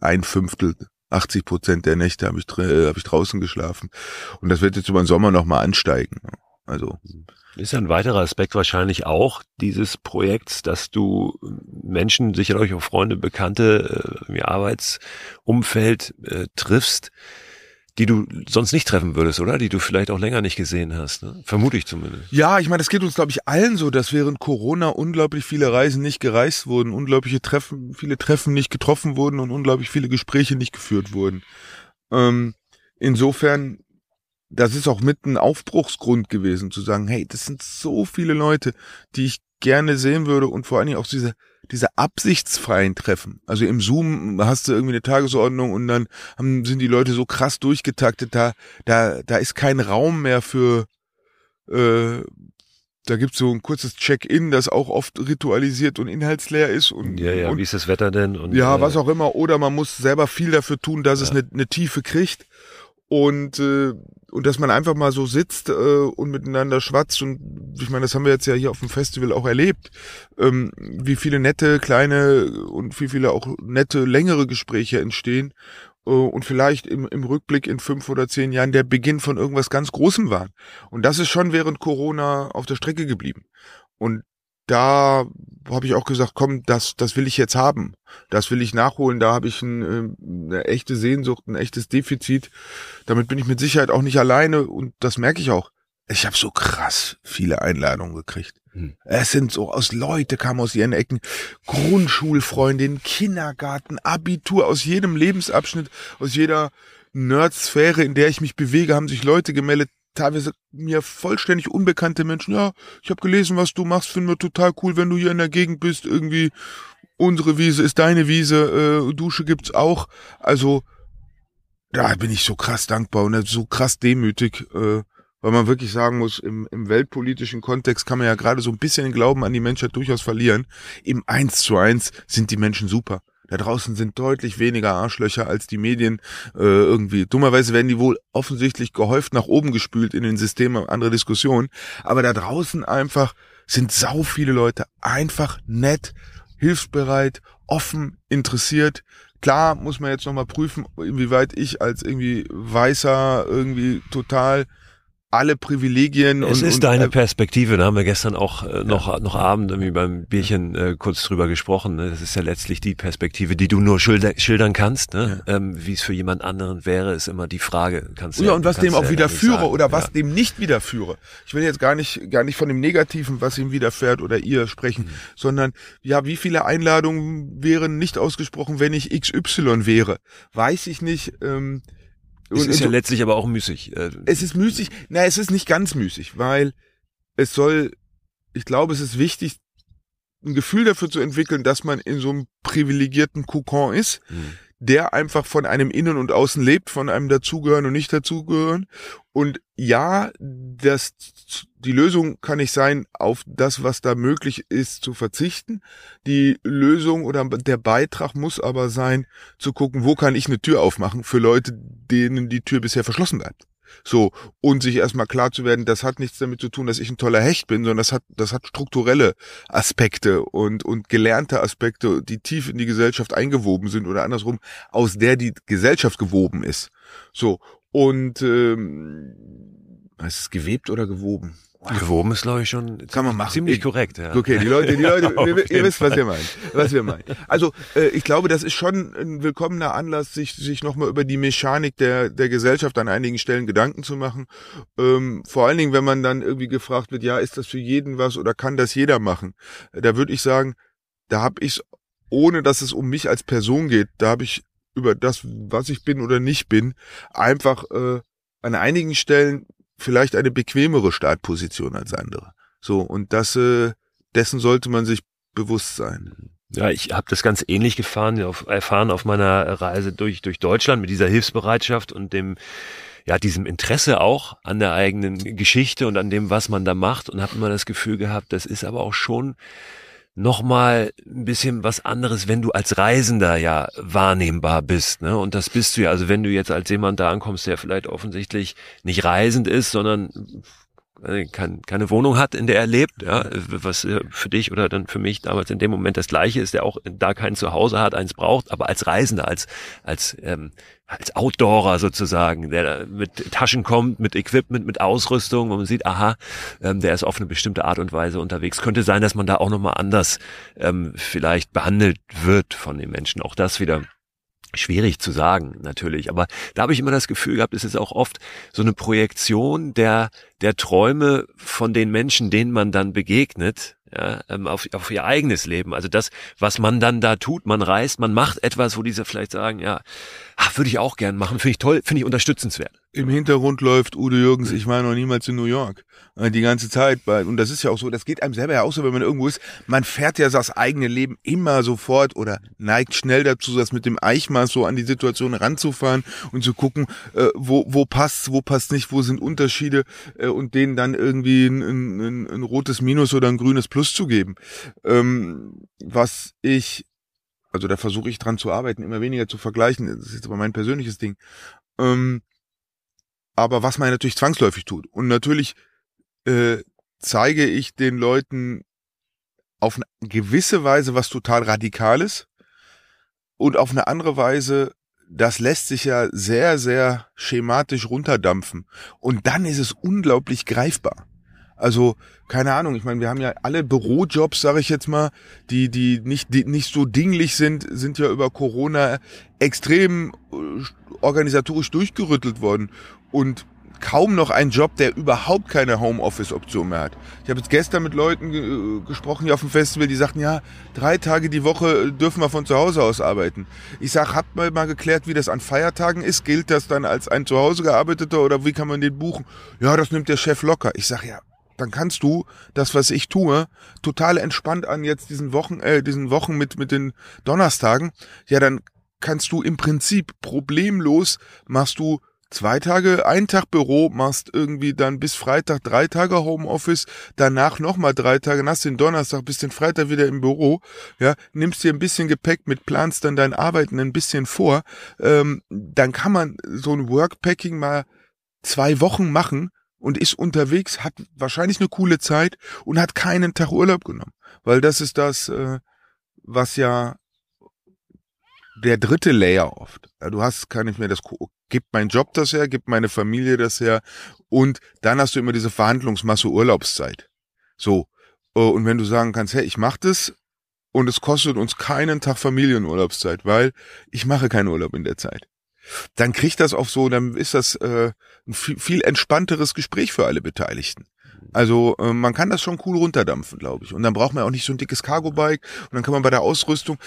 ein Fünftel 80 Prozent der Nächte habe ich, äh, hab ich draußen geschlafen. Und das wird jetzt über den Sommer nochmal ansteigen. Also. Ist ja ein weiterer Aspekt wahrscheinlich auch dieses Projekts, dass du Menschen, sicherlich auch Freunde, Bekannte äh, im Arbeitsumfeld äh, triffst, die du sonst nicht treffen würdest, oder? Die du vielleicht auch länger nicht gesehen hast. Ne? Vermute ich zumindest. Ja, ich meine, das geht uns, glaube ich, allen so, dass während Corona unglaublich viele Reisen nicht gereist wurden, unglaubliche Treffen, viele Treffen nicht getroffen wurden und unglaublich viele Gespräche nicht geführt wurden. Ähm, insofern das ist auch mit ein Aufbruchsgrund gewesen, zu sagen, hey, das sind so viele Leute, die ich gerne sehen würde und vor allen Dingen auch diese, diese absichtsfreien Treffen. Also im Zoom hast du irgendwie eine Tagesordnung und dann haben, sind die Leute so krass durchgetaktet, da, da, da ist kein Raum mehr für, äh, da gibt's so ein kurzes Check-in, das auch oft ritualisiert und inhaltsleer ist. Und, ja, ja, und, wie ist das Wetter denn? Und, ja, äh, was auch immer. Oder man muss selber viel dafür tun, dass ja. es eine, eine Tiefe kriegt. Und äh, und dass man einfach mal so sitzt äh, und miteinander schwatzt und ich meine, das haben wir jetzt ja hier auf dem Festival auch erlebt, ähm, wie viele nette kleine und wie viele auch nette längere Gespräche entstehen äh, und vielleicht im, im Rückblick in fünf oder zehn Jahren der Beginn von irgendwas ganz Großem waren. Und das ist schon während Corona auf der Strecke geblieben. Und da habe ich auch gesagt, komm, das, das will ich jetzt haben. Das will ich nachholen. Da habe ich ein, ähm, eine echte Sehnsucht, ein echtes Defizit. Damit bin ich mit Sicherheit auch nicht alleine und das merke ich auch. Ich habe so krass viele Einladungen gekriegt. Hm. Es sind so aus Leute kamen aus ihren Ecken, Grundschulfreundin, Kindergarten, Abitur, aus jedem Lebensabschnitt, aus jeder Nerdsphäre, in der ich mich bewege, haben sich Leute gemeldet, teilweise mir vollständig unbekannte Menschen, ja, ich habe gelesen, was du machst, finden wir total cool, wenn du hier in der Gegend bist, irgendwie unsere Wiese ist deine Wiese, äh, Dusche gibt's auch. Also da bin ich so krass dankbar und so krass demütig, äh, weil man wirklich sagen muss, im, im weltpolitischen Kontext kann man ja gerade so ein bisschen den Glauben an die Menschheit durchaus verlieren. Im Eins zu eins sind die Menschen super. Da draußen sind deutlich weniger Arschlöcher als die Medien äh, irgendwie. Dummerweise werden die wohl offensichtlich gehäuft nach oben gespült in den Systemen, andere Diskussion. Aber da draußen einfach sind sau viele Leute einfach nett, hilfsbereit, offen, interessiert. Klar muss man jetzt nochmal prüfen, inwieweit ich als irgendwie weißer, irgendwie total alle Privilegien. Es und, ist und, deine äh, Perspektive, da haben wir gestern auch äh, noch, noch Abend irgendwie beim Bierchen äh, kurz drüber gesprochen. Ne? Das ist ja letztlich die Perspektive, die du nur schilder, schildern kannst. Ne? Ähm, Wie es für jemand anderen wäre, ist immer die Frage. Kannst du Ja, und was dem auch ja widerführe oder was Ja. dem nicht widerführe. Ich will jetzt gar nicht, gar nicht von dem Negativen, was ihm widerfährt oder ihr sprechen, Mhm. sondern ja, wie viele Einladungen wären nicht ausgesprochen, wenn ich XY wäre? Weiß ich nicht. Ähm, Es und- ist ja und- letztlich aber auch müßig. Äh, es ist müßig. Na, es ist nicht ganz müßig, weil es soll, ich glaube, es ist wichtig, ein Gefühl dafür zu entwickeln, dass man in so einem privilegierten Kokon ist, hm. der einfach von einem Innen und Außen lebt, von einem dazugehören und nicht dazugehören. Und ja, das, die Lösung kann nicht sein, auf das, was da möglich ist, zu verzichten. Die Lösung oder der Beitrag muss aber sein, zu gucken, wo kann ich eine Tür aufmachen für Leute, denen die Tür bisher verschlossen bleibt. So, und sich erstmal klar zu werden, das hat nichts damit zu tun, dass ich ein toller Hecht bin, sondern das hat, das hat strukturelle Aspekte und, und gelernte Aspekte, die tief in die Gesellschaft eingewoben sind oder andersrum, aus der die Gesellschaft gewoben ist. So, und ähm, ist es gewebt oder gewoben? Gewoben ist, glaube ich, schon Kann man machen. ziemlich Ich- korrekt. Ja. Okay, die Leute, die Leute, Auf ihr, ihr wisst, was wir meinen. Was wir meinen. Also, äh, ich glaube, das ist schon ein willkommener Anlass, sich, sich nochmal über die Mechanik der, der Gesellschaft an einigen Stellen Gedanken zu machen. Ähm, vor allen Dingen, wenn man dann irgendwie gefragt wird, ja, ist das für jeden was oder kann das jeder machen? Da würde ich sagen, da habe ich, ohne dass es um mich als Person geht, da habe ich über das, was ich bin oder nicht bin, einfach äh, an einigen Stellen vielleicht eine bequemere Startposition als andere. So, und das, äh, dessen sollte man sich bewusst sein. Ja, ich habe das ganz ähnlich gefahren, auf, erfahren auf meiner Reise durch, durch Deutschland mit dieser Hilfsbereitschaft und dem, ja, diesem Interesse auch an der eigenen Geschichte und an dem, was man da macht und habe immer das Gefühl gehabt, das ist aber auch schon nochmal ein bisschen was anderes, wenn du als Reisender ja wahrnehmbar bist. Ne? Und das bist du ja. Also wenn du jetzt als jemand da ankommst, der vielleicht offensichtlich nicht reisend ist, sondern kein, keine Wohnung hat, in der er lebt, ja, was äh, für dich oder dann für mich damals in dem Moment das Gleiche ist, der auch da kein Zuhause hat, eins braucht, aber als Reisender, als als ähm, als Outdoorer sozusagen, der mit Taschen kommt, mit Equipment, mit Ausrüstung, wo man sieht, aha, ähm, der ist auf eine bestimmte Art und Weise unterwegs. Könnte sein, dass man da auch nochmal anders ähm, vielleicht behandelt wird von den Menschen. Auch das wieder schwierig zu sagen, natürlich. Aber da habe ich immer das Gefühl gehabt, es ist auch oft so eine Projektion der, der Träume von den Menschen, denen man dann begegnet, ja, ähm, auf, auf ihr eigenes Leben. Also das, was man dann da tut, man reist, man macht etwas, wo diese vielleicht sagen, ja, ach, würde ich auch gern machen, finde ich toll, finde ich unterstützenswert. Im Hintergrund läuft Udo Jürgens, ich war noch niemals in New York. Äh, Die ganze Zeit. Und das ist ja auch so, das geht einem selber ja auch so, wenn man irgendwo ist. Man fährt ja das eigene Leben immer sofort oder neigt schnell dazu, das mit dem Eichmaß so an die Situation ranzufahren und zu gucken, äh, wo, wo passt's, wo passt nicht, wo sind Unterschiede äh, und denen dann irgendwie ein, ein, ein, ein rotes Minus oder ein grünes Plus zu geben. Ähm, was ich, also da versuche ich dran zu arbeiten, immer weniger zu vergleichen. Das ist jetzt aber mein persönliches Ding. Ähm, aber was man natürlich zwangsläufig tut. Und natürlich äh, zeige ich den Leuten auf eine gewisse Weise was total Radikales und auf eine andere Weise, das lässt sich ja sehr, sehr schematisch runterdampfen. Und dann ist es unglaublich greifbar. Also, keine Ahnung, ich meine, wir haben ja alle Bürojobs, sage ich jetzt mal, die, die nicht, die nicht so dinglich sind, sind ja über Corona extrem äh, organisatorisch durchgerüttelt worden. Und kaum noch ein Job, der überhaupt keine Homeoffice-Option mehr hat. Ich habe jetzt gestern mit Leuten äh, gesprochen hier auf dem Festival, die sagten, ja, drei Tage die Woche äh, dürfen wir von zu Hause aus arbeiten. Ich sag, habt mal mal geklärt, wie das an Feiertagen ist? Gilt das dann als ein zu Hause gearbeiteter oder wie kann man den buchen? Ja, das nimmt der Chef locker. Ich sag, ja, dann kannst du das, was ich tue, total entspannt an jetzt diesen Wochen, äh, diesen Wochen mit, mit den Donnerstagen. Ja, dann kannst du im Prinzip problemlos machst du zwei Tage, ein Tag Büro, machst irgendwie dann bis Freitag drei Tage Homeoffice, danach nochmal drei Tage, dann hast den Donnerstag, bis den Freitag wieder im Büro, ja, nimmst dir ein bisschen Gepäck mit, planst dann dein Arbeiten ein bisschen vor, ähm, dann kann man so ein Workpacking mal zwei Wochen machen und ist unterwegs, hat wahrscheinlich eine coole Zeit und hat keinen Tag Urlaub genommen. Weil das ist das, äh, was ja der dritte Layer oft. Du hast gar nicht mehr das gibt mein Job das her, gibt meine Familie das her und dann hast du immer diese Verhandlungsmasse Urlaubszeit. So. Äh, und wenn du sagen kannst, hey, ich mach das und es kostet uns keinen Tag Familienurlaubszeit, weil ich mache keinen Urlaub in der Zeit. Dann kriegt das auch so, dann ist das äh, ein viel, entspannteres Gespräch für alle Beteiligten. Also äh, man kann das schon cool runterdampfen, glaube ich. Und dann braucht man auch nicht so ein dickes Cargo-Bike und dann kann man bei der Ausrüstung,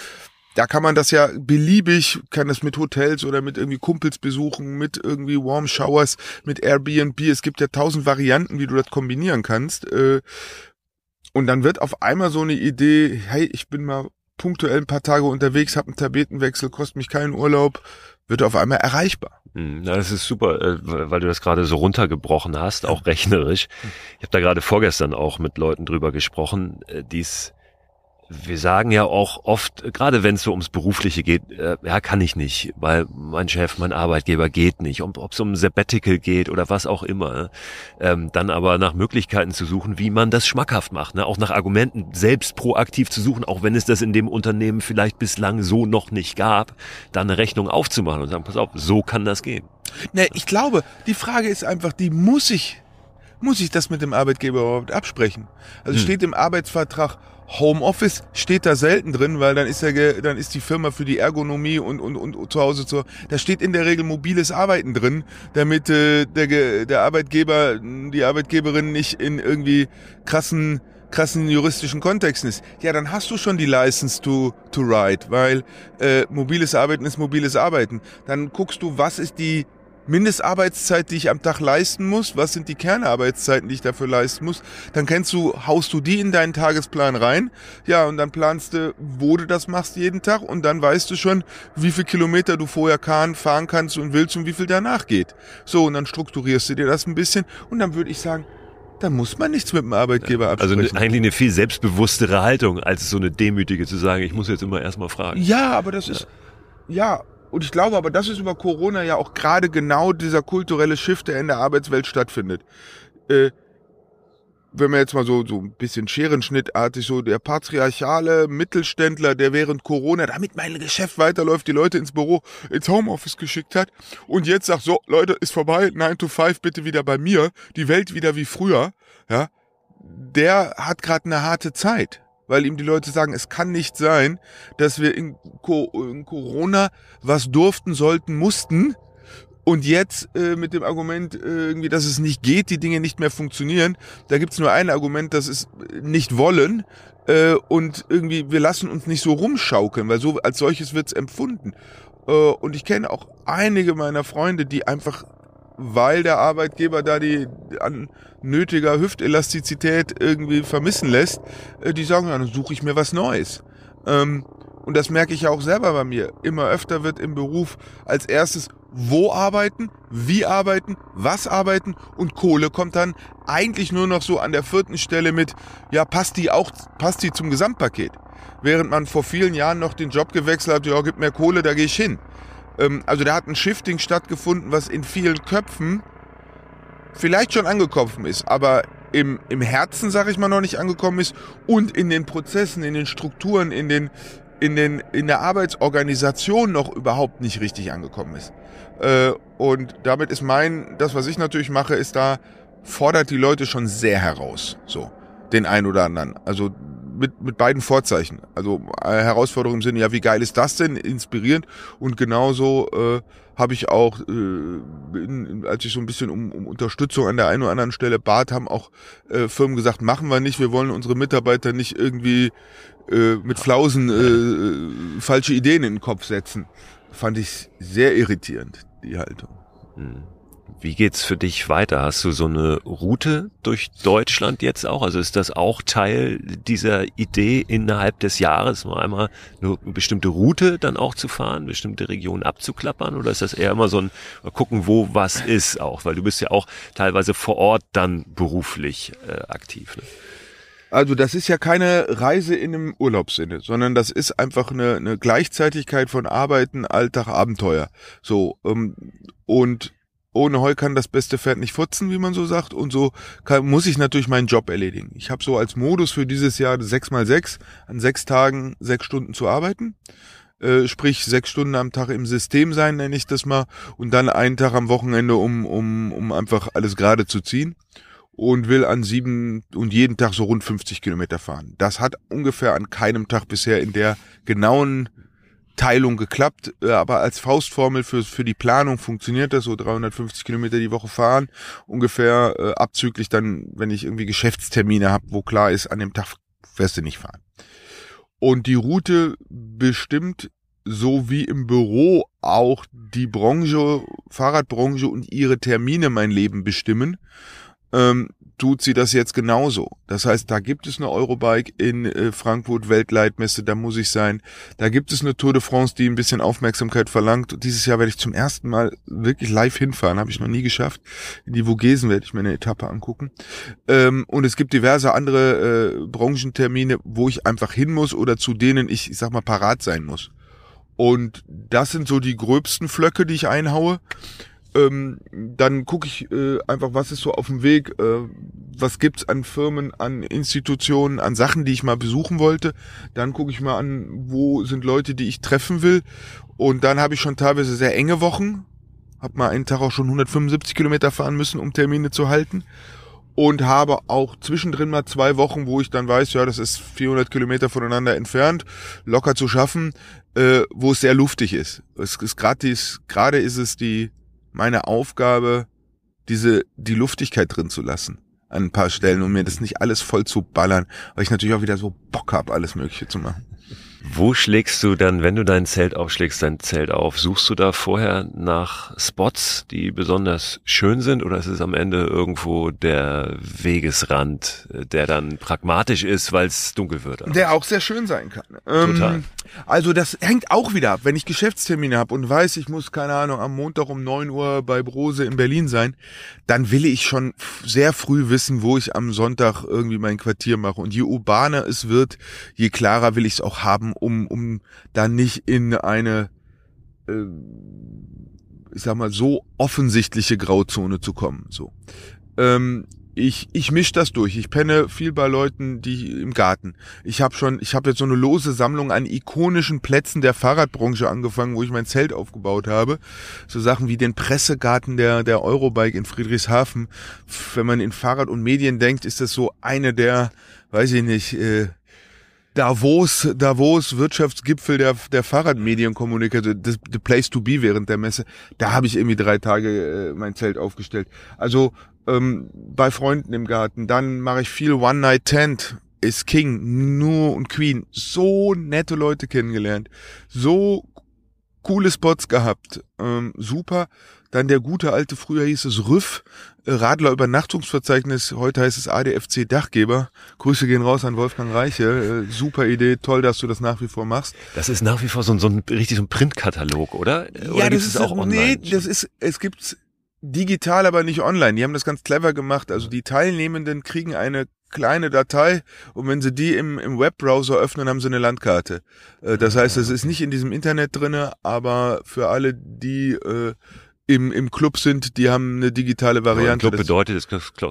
da kann man das ja beliebig, kann das mit Hotels oder mit irgendwie Kumpels besuchen, mit irgendwie Warm Showers, mit Airbnb. Es gibt ja tausend Varianten, wie du das kombinieren kannst. Äh, und dann wird auf einmal so eine Idee, hey, ich bin mal punktuell ein paar Tage unterwegs, habe einen Tapetenwechsel, kostet mich keinen Urlaub, wird auf einmal erreichbar. Hm, na, das ist super, äh, weil du das gerade so runtergebrochen hast, auch rechnerisch. Ich habe da gerade vorgestern auch mit Leuten drüber gesprochen, äh, die es wir sagen ja auch oft, gerade wenn es so ums Berufliche geht, äh, ja, kann ich nicht, weil mein Chef, mein Arbeitgeber geht nicht. Ob es um Sabbatical geht oder was auch immer. Ähm, dann aber nach Möglichkeiten zu suchen, wie man das schmackhaft macht. Ne? Auch nach Argumenten selbst proaktiv zu suchen, auch wenn es das in dem Unternehmen vielleicht bislang so noch nicht gab, dann eine Rechnung aufzumachen und sagen, pass auf, so kann das gehen. Ne, ich glaube, die Frage ist einfach, die muss ich, muss ich das mit dem Arbeitgeber überhaupt absprechen? Also hm. steht im Arbeitsvertrag, Homeoffice steht da selten drin, weil dann ist ja dann ist die Firma für die Ergonomie und und und zu Hause zu. Da steht in der Regel mobiles Arbeiten drin, damit äh, der der Arbeitgeber die Arbeitgeberin nicht in irgendwie krassen krassen juristischen Kontexten ist. Ja, dann hast du schon die License to to ride, weil äh, mobiles Arbeiten ist mobiles Arbeiten. Dann guckst du, was ist die Mindestarbeitszeit, die ich am Tag leisten muss, was sind die Kernarbeitszeiten, die ich dafür leisten muss, dann kennst du, haust du die in deinen Tagesplan rein, ja, und dann planst du, wo du das machst jeden Tag und dann weißt du schon, wie viel Kilometer du vorher fahren kannst und willst und wie viel danach geht. So, und dann strukturierst du dir das ein bisschen und dann würde ich sagen, da muss man nichts mit dem Arbeitgeber also absprechen. Also eigentlich eine viel selbstbewusstere Haltung, als so eine demütige zu sagen, ich muss jetzt immer erstmal fragen. Ja, aber das ist, ja, und ich glaube aber, das ist über Corona ja auch gerade genau dieser kulturelle Shift, der in der Arbeitswelt stattfindet. Äh, wenn man jetzt mal so, so ein bisschen scherenschnittartig, so der patriarchale Mittelständler, der während Corona, damit mein Geschäft weiterläuft, die Leute ins Büro, ins Homeoffice geschickt hat und jetzt sagt, so, Leute, ist vorbei, 9 to 5, bitte wieder bei mir, die Welt wieder wie früher, ja, der hat gerade eine harte Zeit weil ihm die Leute sagen, es kann nicht sein, dass wir in, Co in Corona was durften, sollten, mussten und jetzt äh, mit dem Argument äh, irgendwie, dass es nicht geht, die Dinge nicht mehr funktionieren. Da gibt's nur ein Argument, das ist nicht wollen äh, und irgendwie wir lassen uns nicht so rumschaukeln, weil so als solches wird's empfunden. Äh, und ich kenne auch einige meiner Freunde, die einfach weil der Arbeitgeber da die an nötiger Hüftelastizität irgendwie vermissen lässt, äh, die sagen, ja, dann suche ich mir was Neues. Ähm, und das merke ich ja auch selber bei mir. Immer öfter wird im Beruf als erstes wo arbeiten, wie arbeiten, was arbeiten und Kohle kommt dann eigentlich nur noch so an der vierten Stelle mit, ja, passt die auch, passt die zum Gesamtpaket. Während man vor vielen Jahren noch den Job gewechselt hat, ja, gib mir Kohle, da gehe ich hin. Ähm, also da hat ein Shifting stattgefunden, was in vielen Köpfen vielleicht schon angekommen ist, aber im, im Herzen, sag ich mal, noch nicht angekommen ist und in den Prozessen, in den Strukturen, in den, in den, in der Arbeitsorganisation noch überhaupt nicht richtig angekommen ist. Äh, und damit ist mein, das, was ich natürlich mache, ist da, fordert die Leute schon sehr heraus, so, den einen oder anderen. Also mit, mit beiden Vorzeichen. Also äh, Herausforderung im Sinne, ja, wie geil ist das denn? Inspirierend. Und genauso äh, habe ich auch, äh, in, als ich so ein bisschen um, um Unterstützung an der einen oder anderen Stelle bat, haben auch äh, Firmen gesagt, machen wir nicht, wir wollen unsere Mitarbeiter nicht irgendwie äh, mit Flausen äh, falsche Ideen in den Kopf setzen. Fand ich sehr irritierend, die Haltung. Mhm. Wie geht's für dich weiter? Hast du so eine Route durch Deutschland jetzt auch? Also ist das auch Teil dieser Idee innerhalb des Jahres, mal einmal eine bestimmte Route dann auch zu fahren, bestimmte Regionen abzuklappern? Oder ist das eher immer so ein mal gucken, wo was ist auch? Weil du bist ja auch teilweise vor Ort dann beruflich äh, aktiv. Ne? Also das ist ja keine Reise in einem Urlaubssinne, sondern das ist einfach eine, eine Gleichzeitigkeit von Arbeiten, Alltag, Abenteuer. So ähm, und ohne Heu kann das beste Pferd nicht futzen, wie man so sagt. Und so kann, muss ich natürlich meinen Job erledigen. Ich habe so als Modus für dieses Jahr sechs mal sechs an sechs Tagen sechs Stunden zu arbeiten. äh, sprich sechs Stunden am Tag im System sein, nenne ich das mal, und dann einen Tag am Wochenende, um, um, um einfach alles gerade zu ziehen und will an sieben und jeden Tag so rund 50 Kilometer fahren. Das hat ungefähr an keinem Tag bisher in der genauen Teilung geklappt, äh, aber als Faustformel für, für die Planung funktioniert das, so 350 Kilometer die Woche fahren, ungefähr äh, abzüglich dann, wenn ich irgendwie Geschäftstermine habe, wo klar ist, an dem Tag wirst du nicht fahren. Und die Route bestimmt so wie im Büro auch die Branche, Fahrradbranche und ihre Termine mein Leben bestimmen ähm, tut sie das jetzt genauso. Das heißt, da gibt es eine Eurobike in äh, Frankfurt Weltleitmesse, da muss ich sein. Da gibt es eine Tour de France, die ein bisschen Aufmerksamkeit verlangt. Und dieses Jahr werde ich zum ersten Mal wirklich live hinfahren, habe ich noch nie geschafft. In die Vogesen werde ich mir eine Etappe angucken. Ähm, und es gibt diverse andere äh, Branchentermine, wo ich einfach hin muss oder zu denen ich, ich sag mal, parat sein muss. Und das sind so die gröbsten Flöcke, die ich einhaue. Ähm, dann gucke ich äh, einfach, was ist so auf dem Weg, äh, was gibt's an Firmen, an Institutionen, an Sachen, die ich mal besuchen wollte. Dann gucke ich mal an, wo sind Leute, die ich treffen will. Und dann habe ich schon teilweise sehr enge Wochen. Hab mal einen Tag auch schon 175 Kilometer fahren müssen, um Termine zu halten. Und habe auch zwischendrin mal zwei Wochen, wo ich dann weiß, ja, das ist 400 Kilometer voneinander entfernt, locker zu schaffen, äh, wo es sehr luftig ist. Es ist gerade gerade ist es die meine Aufgabe, diese, die Luftigkeit drin zu lassen an ein paar Stellen und mir das nicht alles voll zu ballern, weil ich natürlich auch wieder so Bock habe, alles Mögliche zu machen. Wo schlägst du dann, wenn du dein Zelt aufschlägst, dein Zelt auf? Suchst du da vorher nach Spots, die besonders schön sind oder ist es am Ende irgendwo der Wegesrand, der dann pragmatisch ist, weil es dunkel wird? Der auch sehr schön sein kann. Total. Ähm, also das hängt auch wieder ab. Wenn ich Geschäftstermine habe und weiß, ich muss, keine Ahnung, am Montag um neun Uhr bei Brose in Berlin sein, dann will ich schon sehr früh wissen, wo ich am Sonntag irgendwie mein Quartier mache. Und je urbaner es wird, je klarer will ich es auch haben, um, um da nicht in eine, äh, ich sag mal, so offensichtliche Grauzone zu kommen. So. Ähm, ich, ich misch das durch. Ich penne viel bei Leuten, die im Garten. Ich habe schon, ich habe jetzt so eine lose Sammlung an ikonischen Plätzen der Fahrradbranche angefangen, wo ich mein Zelt aufgebaut habe. So Sachen wie den Pressegarten der der Eurobike in Friedrichshafen. Wenn man in Fahrrad und Medien denkt, ist das so eine der, weiß ich nicht, äh, Davos, Davos Wirtschaftsgipfel der, der Fahrradmedienkommunikation, the, the place to be während der Messe. Da habe ich irgendwie drei Tage äh, mein Zelt aufgestellt. Also ähm, bei Freunden im Garten. Dann mache ich viel One Night Tent ist King, nur und Queen. So nette Leute kennengelernt. So coole Spots gehabt. Ähm, super. Dann der gute alte, früher hieß es Rüff, äh, Radler Übernachtungsverzeichnis, heute heißt es ADFC Dachgeber. Grüße gehen raus an Wolfgang Reiche. Äh, super Idee, toll, dass du das nach wie vor machst. Das ist nach wie vor so ein, so ein richtig so ein Printkatalog, oder? Oder ja, das ist auch online? Nee, das ist, es gibt digital, aber nicht online. Die haben das ganz clever gemacht. Also die Teilnehmenden kriegen eine kleine Datei und wenn sie die im, im Webbrowser öffnen, haben sie eine Landkarte. Äh, das heißt, es ist nicht in diesem Internet drinne, aber für alle, die äh, im, im Club sind, die haben eine digitale Variante. Ja, Club bedeutet, es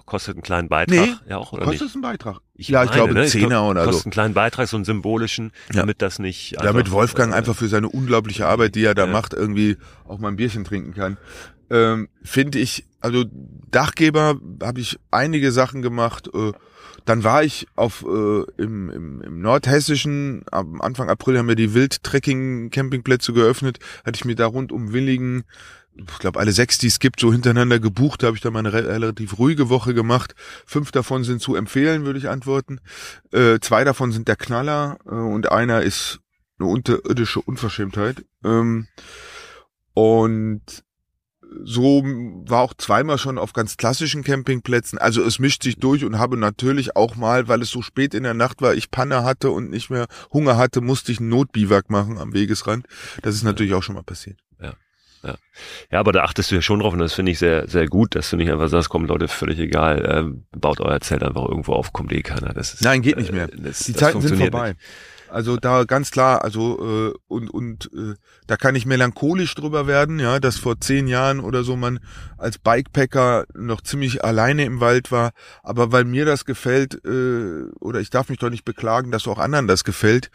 kostet einen kleinen Beitrag. Nee, ja auch, oder kostet nicht? es einen Beitrag? Ich ja, meine, ich glaube ne? Zehner oder so. Kostet einen kleinen Beitrag, so einen symbolischen, damit ja. das nicht... Damit Wolfgang äh, einfach für seine unglaubliche Arbeit, die er da ja. macht, irgendwie auch mal ein Bierchen trinken kann. Ähm, Finde ich, also Dachgeber habe ich einige Sachen gemacht, äh, dann war ich auf äh, im, im, im Nordhessischen, am Anfang April haben wir die Wild-Trekking-Campingplätze geöffnet, hatte ich mir da rund um Willingen, ich glaube alle sechs, die es gibt, so hintereinander gebucht, da habe ich dann mal eine relativ ruhige Woche gemacht. Fünf davon sind zu empfehlen, würde ich antworten. Äh, zwei davon sind der Knaller äh, und einer ist eine unterirdische Unverschämtheit. Ähm, und so war auch zweimal schon auf ganz klassischen Campingplätzen. Also es mischt sich durch und habe natürlich auch mal, weil es so spät in der Nacht war, ich Panne hatte und nicht mehr Hunger hatte, musste ich einen Notbiwak machen am Wegesrand. Das ist natürlich auch schon mal passiert. Ja. Ja. aber da achtest du ja schon drauf und das finde ich sehr, sehr gut, dass du nicht einfach sagst, komm Leute, völlig egal, ähm, baut euer Zelt einfach irgendwo auf, kommt eh keiner. Das ist, Nein, geht nicht mehr. Äh, das, Die Zeiten sind vorbei. Nicht. Also da ganz klar, also äh, und und äh, da kann ich melancholisch drüber werden, ja, dass vor zehn Jahren oder so man als Bikepacker noch ziemlich alleine im Wald war, aber weil mir das gefällt äh, oder ich darf mich doch nicht beklagen, dass auch anderen das gefällt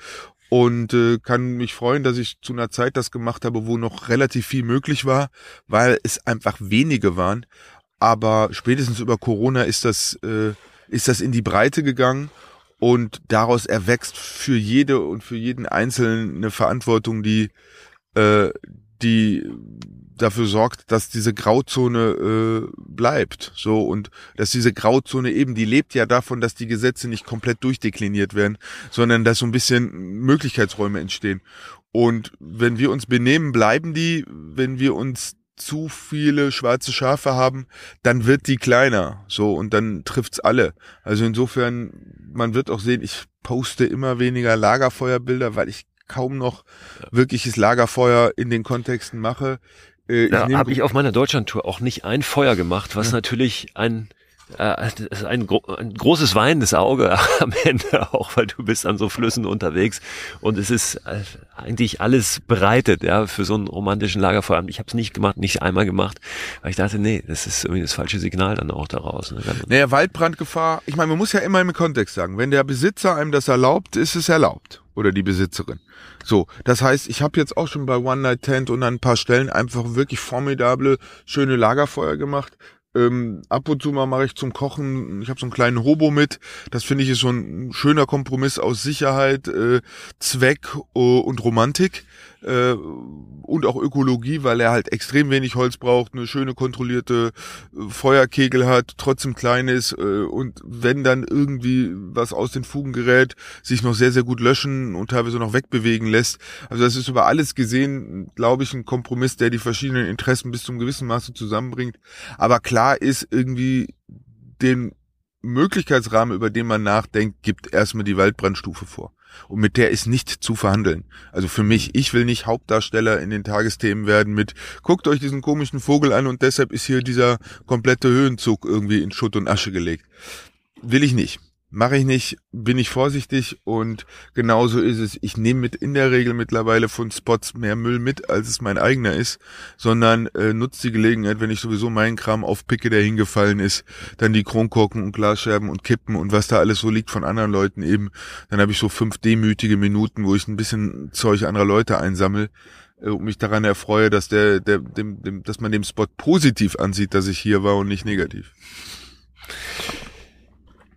und äh, kann mich freuen, dass ich zu einer Zeit das gemacht habe, wo noch relativ viel möglich war, weil es einfach wenige waren. Aber spätestens über Corona ist das, äh, ist das in die Breite gegangen und daraus erwächst für jede und für jeden Einzelnen eine Verantwortung, die, äh, die dafür sorgt, dass diese Grauzone äh, bleibt. So und dass diese Grauzone eben, die lebt ja davon, dass die Gesetze nicht komplett durchdekliniert werden, sondern dass so ein bisschen Möglichkeitsräume entstehen. Und wenn wir uns benehmen, bleiben die. Wenn wir uns zu viele schwarze Schafe haben, dann wird die kleiner. So, und dann trifft's alle. Also insofern, man wird auch sehen, ich poste immer weniger Lagerfeuerbilder, weil ich kaum noch wirkliches Lagerfeuer in den Kontexten mache. Äh, da habe ich auf meiner Deutschlandtour auch nicht ein Feuer gemacht, was ja. natürlich ein äh, ein, ein großes weinendes Auge am Ende auch, weil du bist an so Flüssen unterwegs und es ist äh, eigentlich alles bereitet, ja, für so einen romantischen Lagerfeuer. Ich habe es nicht gemacht, nicht einmal gemacht, weil ich dachte, nee, das ist irgendwie das falsche Signal dann auch daraus. Ne? Naja, Waldbrandgefahr, ich meine, man muss ja immer im Kontext sagen, wenn der Besitzer einem das erlaubt, ist es erlaubt oder die Besitzerin. So, das heißt, ich habe jetzt auch schon bei One Night Tent und an ein paar Stellen einfach wirklich formidable, schöne Lagerfeuer gemacht. Ähm, ab und zu mal mache ich zum Kochen, ich habe so einen kleinen Hobo mit. Das finde ich ist so ein schöner Kompromiss aus Sicherheit, äh, Zweck uh, und Romantik äh, und auch Ökologie, weil er halt extrem wenig Holz braucht, eine schöne kontrollierte äh, Feuerkegel hat, trotzdem klein ist äh, und wenn dann irgendwie was aus den Fugen gerät, sich noch sehr, sehr gut löschen und teilweise noch wegbewegen lässt. Also das ist über alles gesehen, glaube ich, ein Kompromiss, der die verschiedenen Interessen bis zum gewissen Maße zusammenbringt. Aber klar ist irgendwie den Möglichkeitsrahmen, über den man nachdenkt, gibt erstmal die Waldbrandstufe vor. Und mit der ist nicht zu verhandeln. Also für mich, ich will nicht Hauptdarsteller in den Tagesthemen werden mit, guckt euch diesen komischen Vogel an und deshalb ist hier dieser komplette Höhenzug irgendwie in Schutt und Asche gelegt. Will ich nicht. Mache ich nicht, bin ich vorsichtig und genauso ist es. Ich nehme mit in der Regel mittlerweile von Spots mehr Müll mit, als es mein eigener ist, sondern äh, nutze die Gelegenheit, wenn ich sowieso meinen Kram aufpicke, der hingefallen ist, dann die Kronkorken und Glasscherben und Kippen und was da alles so liegt von anderen Leuten eben. Dann habe ich so fünf demütige Minuten, wo ich ein bisschen Zeug anderer Leute einsammel äh, und mich daran erfreue, dass der, der, dem, dem, dass man dem Spot positiv ansieht, dass ich hier war und nicht negativ.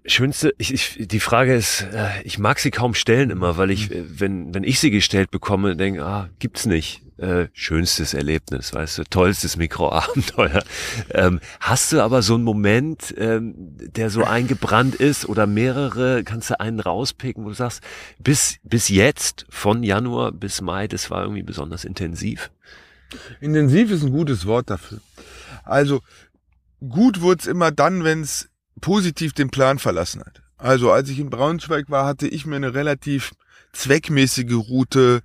Schönste, ich, ich, die Frage ist, äh, ich mag sie kaum stellen immer, weil ich, äh, wenn, wenn ich sie gestellt bekomme, denke, ah, gibt's nicht. Äh, schönstes Erlebnis, weißt du, tollstes Mikroabenteuer. Ähm, hast du aber so einen Moment, ähm, der so eingebrannt ist oder mehrere, kannst du einen rauspicken, wo du sagst, bis, bis jetzt, von Januar bis Mai, das war irgendwie besonders intensiv? Intensiv ist ein gutes Wort dafür. Also, gut wird's immer dann, wenn's positiv den Plan verlassen hat. Also als ich in Braunschweig war, hatte ich mir eine relativ zweckmäßige Route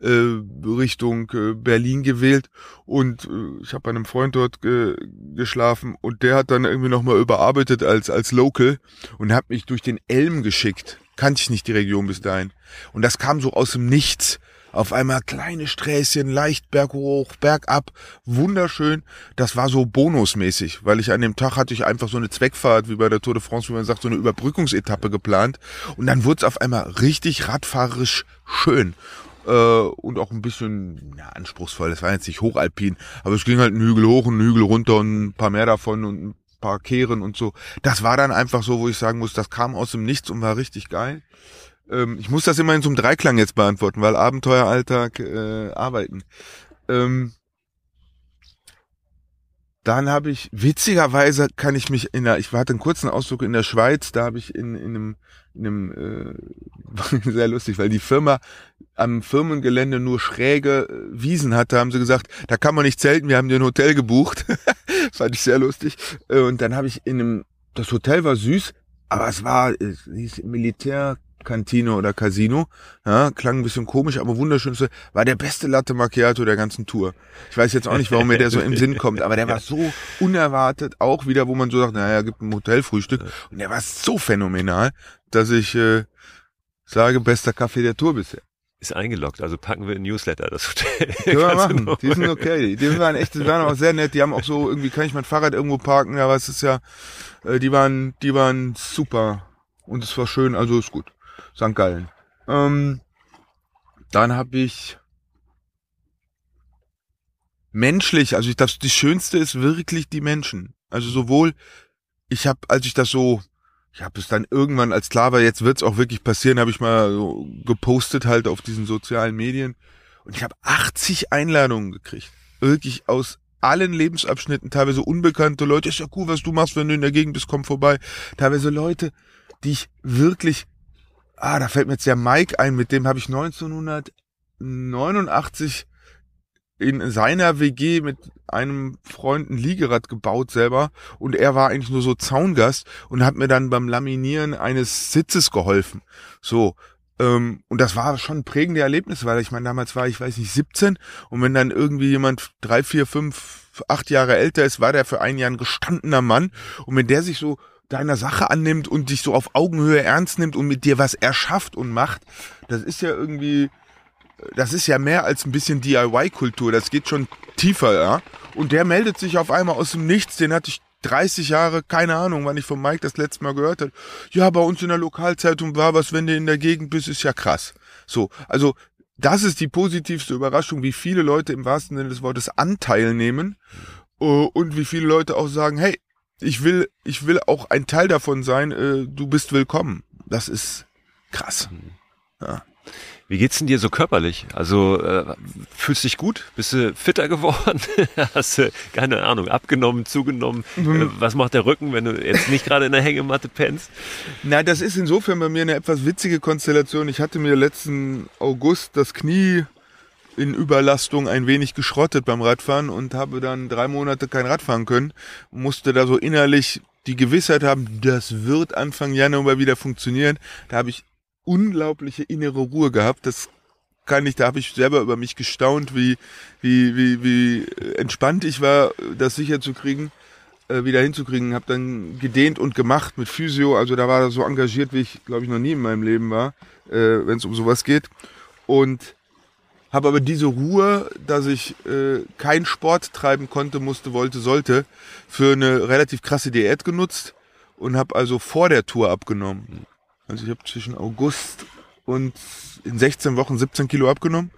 äh, Richtung äh, Berlin gewählt und äh, ich habe bei einem Freund dort ge geschlafen und der hat dann irgendwie nochmal überarbeitet als als Local und hat mich durch den Elm geschickt. Kannte ich nicht die Region bis dahin. Und das kam so aus dem Nichts. Auf einmal kleine Sträßchen, leicht berghoch, bergab, wunderschön. Das war so bonusmäßig, weil ich an dem Tag hatte ich einfach so eine Zweckfahrt, wie bei der Tour de France, wie man sagt, so eine Überbrückungsetappe geplant. Und dann wurde es auf einmal richtig radfahrerisch schön äh, und auch ein bisschen ja, anspruchsvoll. Das war jetzt nicht hochalpin, aber es ging halt einen Hügel hoch einen Hügel runter und ein paar mehr davon und ein paar Kehren und so. Das war dann einfach so, wo ich sagen muss, das kam aus dem Nichts und war richtig geil. Ähm, ich muss das immer in so einem Dreiklang jetzt beantworten, weil Abenteuer, Alltag, äh, Arbeiten. Ähm, dann habe ich, witzigerweise kann ich mich in der, ich hatte einen kurzen Ausdruck in der Schweiz, da habe ich in, in einem, in einem äh, sehr lustig, weil die Firma am Firmengelände nur schräge äh, Wiesen hatte, haben sie gesagt, da kann man nicht zelten, wir haben dir ein Hotel gebucht. Fand ich sehr lustig. Äh, und dann habe ich in einem, das Hotel war süß, aber es war, es hieß Militär Kantine oder Casino. Ja, klang ein bisschen komisch, aber wunderschönste, war der beste Latte Macchiato der ganzen Tour. Ich weiß jetzt auch nicht, warum mir der so im Sinn kommt, aber der war so unerwartet, auch wieder, wo man so sagt, naja, gibt ein Hotelfrühstück. Und der war so phänomenal, dass ich äh, sage, bester Kaffee der Tour bisher. Ist eingeloggt, also packen wir in Newsletter das Hotel. Können wir machen, die sind okay. Die waren echt, die waren auch sehr nett, die haben auch so, irgendwie kann ich mein Fahrrad irgendwo parken, aber es ist ja, äh, die waren, die waren super. Und es war schön, also ist gut. St. Gallen. Ähm, Dann habe ich menschlich, also ich das, das Schönste ist wirklich die Menschen. Also sowohl, ich habe, als ich das so, ich habe es dann irgendwann, als klar war, jetzt wird's auch wirklich passieren, habe ich mal so gepostet halt auf diesen sozialen Medien und ich habe 80 Einladungen gekriegt. Wirklich aus allen Lebensabschnitten, teilweise unbekannte Leute, ist ja cool, was du machst, wenn du in der Gegend bist, komm vorbei. Teilweise Leute, die ich wirklich, ah, da fällt mir jetzt der Mike ein, mit dem habe ich 1989 in seiner WG mit einem Freund ein Liegerad gebaut selber und er war eigentlich nur so Zaungast und hat mir dann beim Laminieren eines Sitzes geholfen. So, ähm, und das war schon ein prägende Erlebnis, weil ich meine, damals war ich, weiß nicht, 17 und wenn dann irgendwie jemand drei, vier, fünf, acht Jahre älter ist, war der für ein Jahr ein gestandener Mann und wenn der sich so deiner Sache annimmt und dich so auf Augenhöhe ernst nimmt und mit dir was erschafft und macht, das ist ja irgendwie, das ist ja mehr als ein bisschen DIY-Kultur, das geht schon tiefer, ja. Und der meldet sich auf einmal aus dem Nichts, den hatte ich 30 Jahre, keine Ahnung, wann ich von Mike das letzte Mal gehört habe. Ja, bei uns in der Lokalzeitung war was, wenn du in der Gegend bist, ist ja krass. So, also das ist die positivste Überraschung, wie viele Leute im wahrsten Sinne des Wortes Anteil nehmen äh, und wie viele Leute auch sagen, hey, ich will, ich will auch ein Teil davon sein, äh, du bist willkommen. Das ist krass. Ja. Wie geht's denn dir so körperlich? Also äh, fühlst dich gut? Bist du fitter geworden? Hast du, keine Ahnung, abgenommen, zugenommen? Mhm. Äh, was macht der Rücken, wenn du jetzt nicht gerade in der Hängematte pennst? Na, das ist insofern bei mir eine etwas witzige Konstellation. Ich hatte mir letzten August das Knie in Überlastung ein wenig geschrottet beim Radfahren und habe dann drei Monate kein Radfahren können. Musste da so innerlich die Gewissheit haben, das wird Anfang Januar wieder funktionieren. Da habe ich unglaubliche innere Ruhe gehabt. Das kann ich, da habe ich selber über mich gestaunt, wie, wie, wie, wie entspannt ich war, das sicher zu kriegen, äh, wieder hinzukriegen. Habe dann gedehnt und gemacht mit Physio. Also da war er so engagiert, wie ich, glaube ich, noch nie in meinem Leben war, äh, wenn es um sowas geht. Und habe aber diese Ruhe, dass ich äh, keinen Sport treiben konnte, musste, wollte, sollte, für eine relativ krasse Diät genutzt und habe also vor der Tour abgenommen. Also ich habe zwischen August und in 16 Wochen 17 Kilo abgenommen.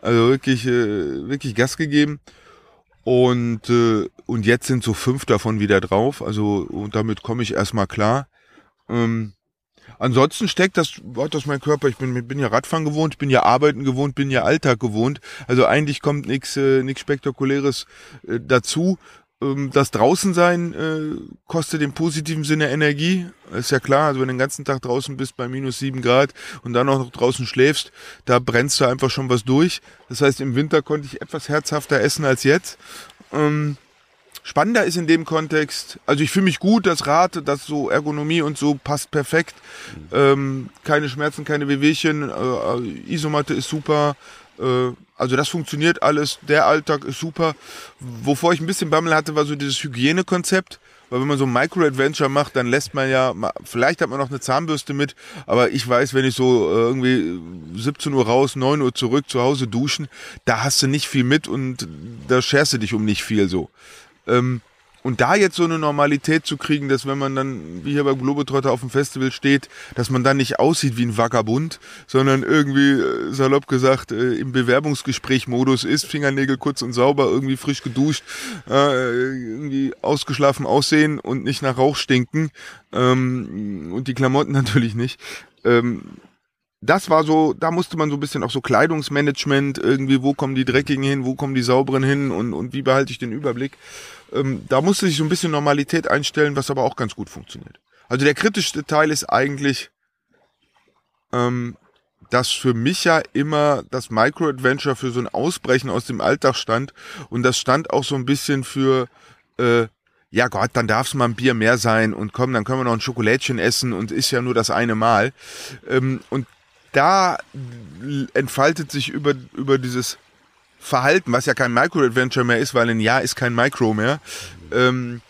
Also wirklich, äh, wirklich Gas gegeben. Und, äh, und jetzt sind so fünf davon wieder drauf. Also und damit komme ich erstmal klar. Ähm, ansonsten steckt das, hat das mein Körper, ich bin, bin ja Radfahren gewohnt, bin ja Arbeiten gewohnt, bin ja Alltag gewohnt. Also eigentlich kommt nichts äh, nix Spektakuläres äh, dazu. Ähm, das Draußensein äh, kostet im positiven Sinne Energie. Ist ja klar, also wenn du den ganzen Tag draußen bist bei minus sieben Grad und dann auch noch draußen schläfst, da brennst du einfach schon was durch. Das heißt, im Winter konnte ich etwas herzhafter essen als jetzt. Ähm, spannender ist in dem Kontext, also ich fühle mich gut, das Rad, das so Ergonomie und so passt perfekt. Ähm, keine Schmerzen, keine Wehwehchen, äh, Isomatte ist super. Äh, also das funktioniert alles, der Alltag ist super. Wovor ich ein bisschen Bammel hatte, war so dieses Hygienekonzept. Weil wenn man so ein Micro-Adventure macht, dann lässt man ja, vielleicht hat man noch eine Zahnbürste mit, aber ich weiß, wenn ich so äh, irgendwie 17 Uhr raus, 9 Uhr zurück, zu Hause duschen, da hast du nicht viel mit und da scherst du dich um nicht viel so. Ähm, und da jetzt so eine Normalität zu kriegen, dass wenn man dann, wie hier bei Globetrotter auf dem Festival steht, dass man dann nicht aussieht wie ein Vagabund, sondern irgendwie, äh, salopp gesagt, äh, im Bewerbungsgespräch-Modus ist, Fingernägel kurz und sauber, irgendwie frisch geduscht, äh, irgendwie ausgeschlafen aussehen und nicht nach Rauch stinken ähm, und die Klamotten natürlich nicht. Das war so, da musste man so ein bisschen auch so Kleidungsmanagement irgendwie, wo kommen die Dreckigen hin, wo kommen die sauberen hin und, und wie behalte ich den Überblick. Ähm, da musste sich so ein bisschen Normalität einstellen, was aber auch ganz gut funktioniert. Also der kritischste Teil ist eigentlich, ähm, dass für mich ja immer das Micro-Adventure für so ein Ausbrechen aus dem Alltag stand und das stand auch so ein bisschen für, äh, ja Gott, dann darf es mal ein Bier mehr sein und komm, dann können wir noch ein Schokolädchen essen und ist ja nur das eine Mal. Ähm, und da entfaltet sich über, über dieses Verhalten, was ja kein Micro-Adventure mehr ist, weil ein Jahr ist kein Micro mehr. Ähm,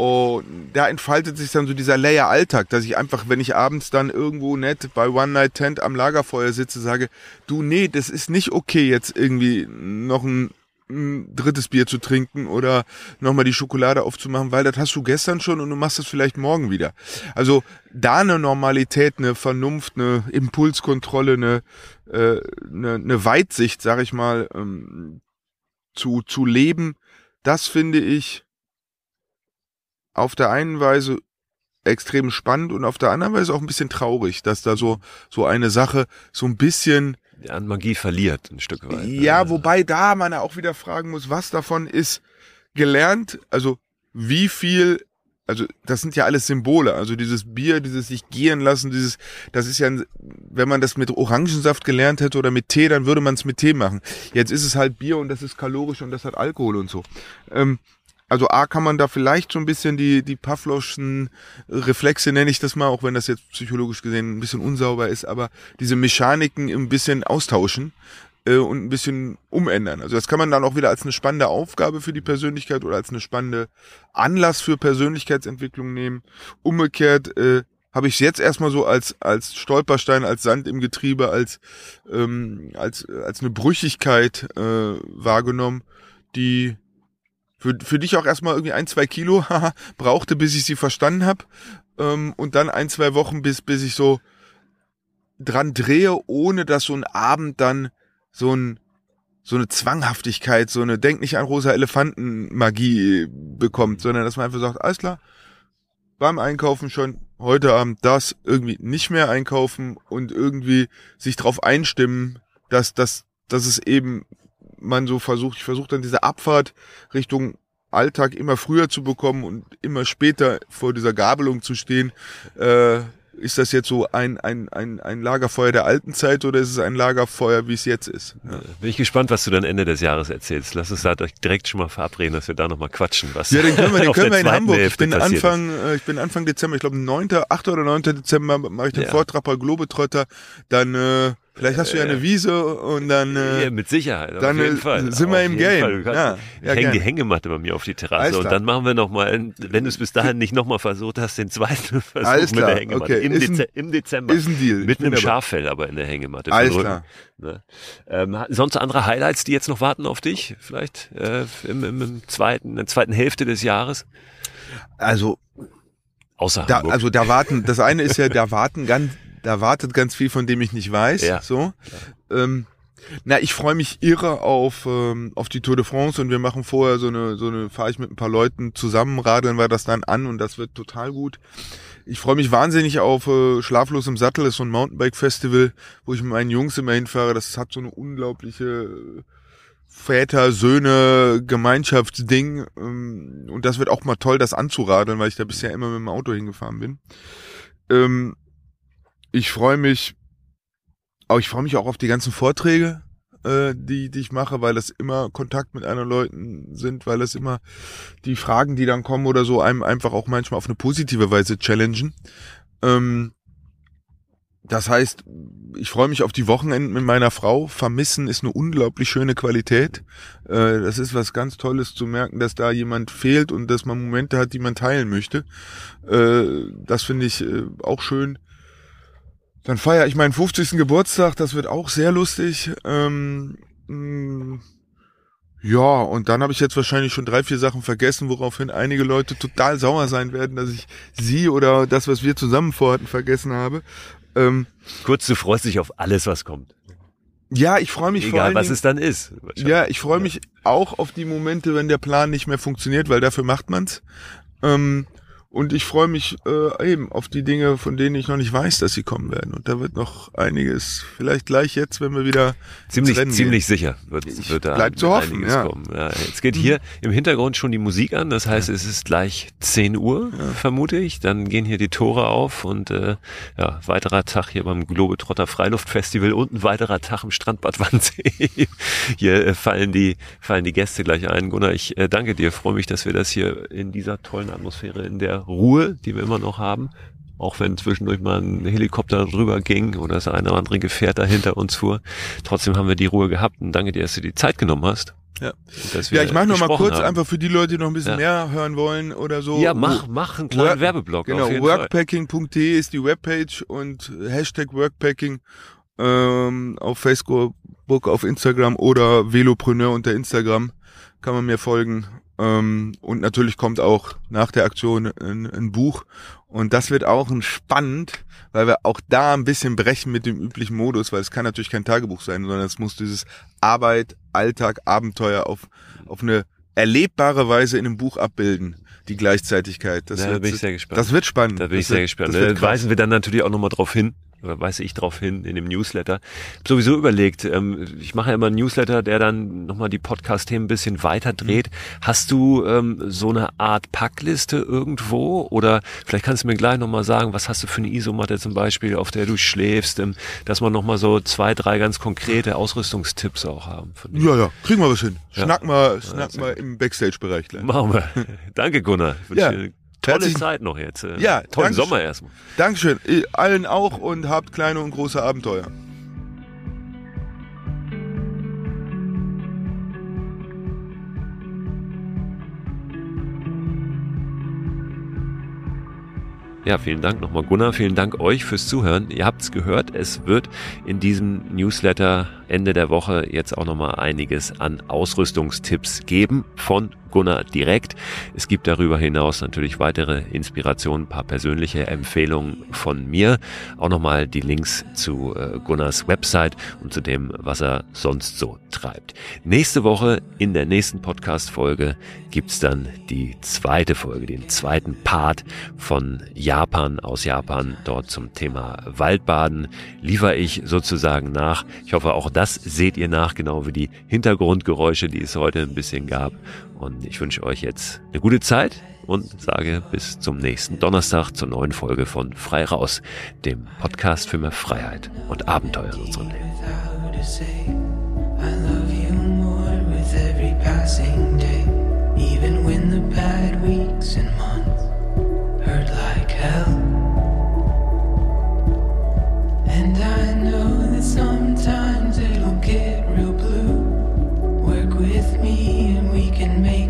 und da entfaltet sich dann so dieser Layer-Alltag, dass ich einfach, wenn ich abends dann irgendwo nett bei One Night Tent am Lagerfeuer sitze, sage, du, nee, das ist nicht okay, jetzt irgendwie noch ein ein drittes Bier zu trinken oder nochmal die Schokolade aufzumachen, weil das hast du gestern schon und du machst das vielleicht morgen wieder. Also da eine Normalität, eine Vernunft, eine Impulskontrolle, eine, äh, eine, eine Weitsicht, sag ich mal, ähm, zu, zu leben, das finde ich auf der einen Weise extrem spannend und auf der anderen Weise auch ein bisschen traurig, dass da so, so eine Sache so ein bisschen an Magie verliert, ein Stück weit. Ja, wobei da man ja auch wieder fragen muss, was davon ist gelernt, also wie viel, also das sind ja alles Symbole, also dieses Bier, dieses sich gehen lassen, dieses, das ist ja, wenn man das mit Orangensaft gelernt hätte oder mit Tee, dann würde man es mit Tee machen. Jetzt ist es halt Bier und das ist kalorisch und das hat Alkohol und so. Ähm, also A kann man da vielleicht so ein bisschen die, die Pavloschen Reflexe, nenne ich das mal, auch wenn das jetzt psychologisch gesehen ein bisschen unsauber ist, aber diese Mechaniken ein bisschen austauschen äh, und ein bisschen umändern. Also das kann man dann auch wieder als eine spannende Aufgabe für die Persönlichkeit oder als eine spannende Anlass für Persönlichkeitsentwicklung nehmen. Umgekehrt äh, habe ich jetzt erstmal so als als Stolperstein, als Sand im Getriebe, als ähm, als als eine Brüchigkeit äh, wahrgenommen, die für, für dich auch erstmal irgendwie ein, zwei Kilo brauchte, bis ich sie verstanden habe. Ähm, und dann ein, zwei Wochen, bis, bis ich so dran drehe, ohne dass so ein Abend dann so ein so eine Zwanghaftigkeit, so eine Denk nicht an rosa Elefanten-Magie bekommt, sondern dass man einfach sagt, alles klar, beim Einkaufen schon heute Abend das irgendwie nicht mehr einkaufen und irgendwie sich darauf einstimmen, dass, dass, dass es eben man so versucht, ich versuche dann diese Abfahrt Richtung Alltag immer früher zu bekommen und immer später vor dieser Gabelung zu stehen. Äh, ist das jetzt so ein, ein, ein, ein Lagerfeuer der alten Zeit oder ist es ein Lagerfeuer, wie es jetzt ist? Ja. Bin ich gespannt, was du dann Ende des Jahres erzählst. Lass uns da direkt schon mal verabreden, dass wir da nochmal quatschen. Was ja, den können wir, den können wir in Hamburg. ich bin Anfang, ist. Äh, ich bin Anfang Dezember, ich glaube 9., 8. oder 9. Dezember mache ich den ja. Vortrag bei Globetrotter. Dann äh, Vielleicht hast du ja eine Wiese und dann. Äh, ja, mit Sicherheit. Dann auf jeden äh, Fall. sind wir im Game. Ja, ja, hängen die Hängematte bei mir auf die Terrasse und dann machen wir nochmal, wenn du es bis dahin nicht nochmal versucht hast, den zweiten Versuch Alles mit der Hängematte. Okay. Im, ein, Im Dezember. Ist ein Deal. Mit einem Schaffell aber in der Hängematte. Alles klar. Ne? Ähm, sonst andere Highlights, die jetzt noch warten auf dich? Vielleicht äh, im, im, im zweiten, in der zweiten Hälfte des Jahres? Also Außer da, Hamburg. also da warten, das eine ist ja, da warten ganz, da wartet ganz viel, von dem ich nicht weiß. Ja. So. Ähm, na, ich freue mich irre auf ähm, auf die Tour de France und wir machen vorher so eine so eine fahre ich mit ein paar Leuten zusammen, radeln wir das dann an und das wird total gut. Ich freue mich wahnsinnig auf äh, Schlaflos im Sattel, das ist so ein Mountainbike Festival, wo ich mit meinen Jungs immer hinfahre. Das hat so eine unglaubliche Väter, Söhne, Gemeinschaftsding. Ähm, und das wird auch mal toll, das anzuradeln, weil ich da bisher immer mit dem Auto hingefahren bin. Ähm, ich freue mich, auch ich freue mich auch auf die ganzen Vorträge, äh, die, die ich mache, weil das immer Kontakt mit anderen Leuten sind, weil das immer die Fragen, die dann kommen oder so, einem einfach auch manchmal auf eine positive Weise challengen. Ähm, das heißt, ich freue mich auf die Wochenenden mit meiner Frau. Vermissen ist eine unglaublich schöne Qualität. Äh, das ist was ganz Tolles zu merken, dass da jemand fehlt und dass man Momente hat, die man teilen möchte. Äh, das finde ich äh, auch schön. Dann feiere ich meinen 50. Geburtstag, das wird auch sehr lustig. Ähm, mh, ja, und dann habe ich jetzt wahrscheinlich schon drei, vier Sachen vergessen, woraufhin einige Leute total sauer sein werden, dass ich sie oder das, was wir zusammen vorhatten, vergessen habe. Ähm, Kurz, du freust dich auf alles, was kommt. ja, ich freue mich vor Egal, allen was Dingen, es dann ist. Ja, ich freue mich auch auf die Momente, wenn der Plan nicht mehr funktioniert, weil dafür macht man's. Ähm, und ich freue mich äh, eben auf die Dinge, von denen ich noch nicht weiß, dass sie kommen werden. Und da wird noch einiges, vielleicht gleich jetzt, wenn wir wieder ziemlich, ziemlich gehen. sicher wird, Ich wird da bleib zu hoffen, einiges ja. kommen. Ja, jetzt geht hier im Hintergrund schon die Musik an, das heißt, es ist gleich 10 Uhr, vermute ich. Dann gehen hier die Tore auf und äh, ja, weiterer Tag hier beim Globetrotter Freiluftfestival und ein weiterer Tag im Strandbad Wannsee. hier äh, fallen die fallen die Gäste gleich ein. Gunnar, ich äh, danke dir, freue mich, dass wir das hier in dieser tollen Atmosphäre, in der Ruhe, die wir immer noch haben, auch wenn zwischendurch mal ein Helikopter drüber ging oder das eine oder andere Gefährt da hinter uns fuhr. Trotzdem haben wir die Ruhe gehabt und danke dir, dass du die Zeit genommen hast. Ja. Ja, ich mache noch mal kurz haben. einfach für die Leute, die noch ein bisschen Ja. mehr hören wollen oder so. Ja, mach, mach einen kleinen Work- Werbeblock. Genau, workpacking.de ist die Webpage und Hashtag Workpacking ähm, auf Facebook, auf Instagram oder Velopreneur unter Instagram. kann man mir folgen. Ähm, und natürlich kommt auch nach der Aktion ein, ein Buch. Und das wird auch ein spannend, weil wir auch da ein bisschen brechen mit dem üblichen Modus, weil es kann natürlich kein Tagebuch sein, sondern es muss dieses Arbeit, Alltag, Abenteuer auf, auf eine erlebbare Weise in einem Buch abbilden die Gleichzeitigkeit. Das ja, wird, da bin ich sehr gespannt. Das wird spannend. Da bin das ich sehr gespannt. Da weisen wir dann natürlich auch nochmal drauf hin, weise ich darauf hin in dem Newsletter. Sowieso überlegt, ähm, ich mache ja immer einen Newsletter, der dann nochmal die Podcast-Themen ein bisschen weiter dreht. Mhm. Hast du ähm, so eine Art Packliste irgendwo? Oder vielleicht kannst du mir gleich nochmal sagen, was hast du für eine Isomatte zum Beispiel, auf der du schläfst, ähm, dass wir nochmal so zwei, drei ganz konkrete Ausrüstungstipps auch haben. Ja, ja, kriegen wir was hin. Schnack ja. mal, schnack ja, mal im Backstage-Bereich gleich. Machen wir. Danke, Gunnar. Ja. Tolle Herzlichen, Zeit noch jetzt. Äh, ja, tollen Sommer erstmal. Dankeschön. Allen auch und habt kleine und große Abenteuer. Ja, vielen Dank nochmal Gunnar, vielen Dank euch fürs Zuhören. Ihr habt's gehört, es wird in diesem Newsletter Ende der Woche jetzt auch nochmal einiges an Ausrüstungstipps geben von Gunnar direkt. Es gibt darüber hinaus natürlich weitere Inspirationen, paar persönliche Empfehlungen von mir. Auch nochmal die Links zu äh, Gunnars Website und zu dem, was er sonst so treibt. Nächste Woche in der nächsten Podcast-Folge gibt's dann die zweite Folge, den zweiten Part von Japan aus Japan. Dort zum Thema Waldbaden liefere ich sozusagen nach. Ich hoffe, auch das seht ihr nach, genau wie die Hintergrundgeräusche, die es heute ein bisschen gab. Und ich wünsche euch jetzt eine gute Zeit und sage bis zum nächsten Donnerstag zur neuen Folge von Frei Raus, dem Podcast für mehr Freiheit und Abenteuer in unserem Leben. with me and we can make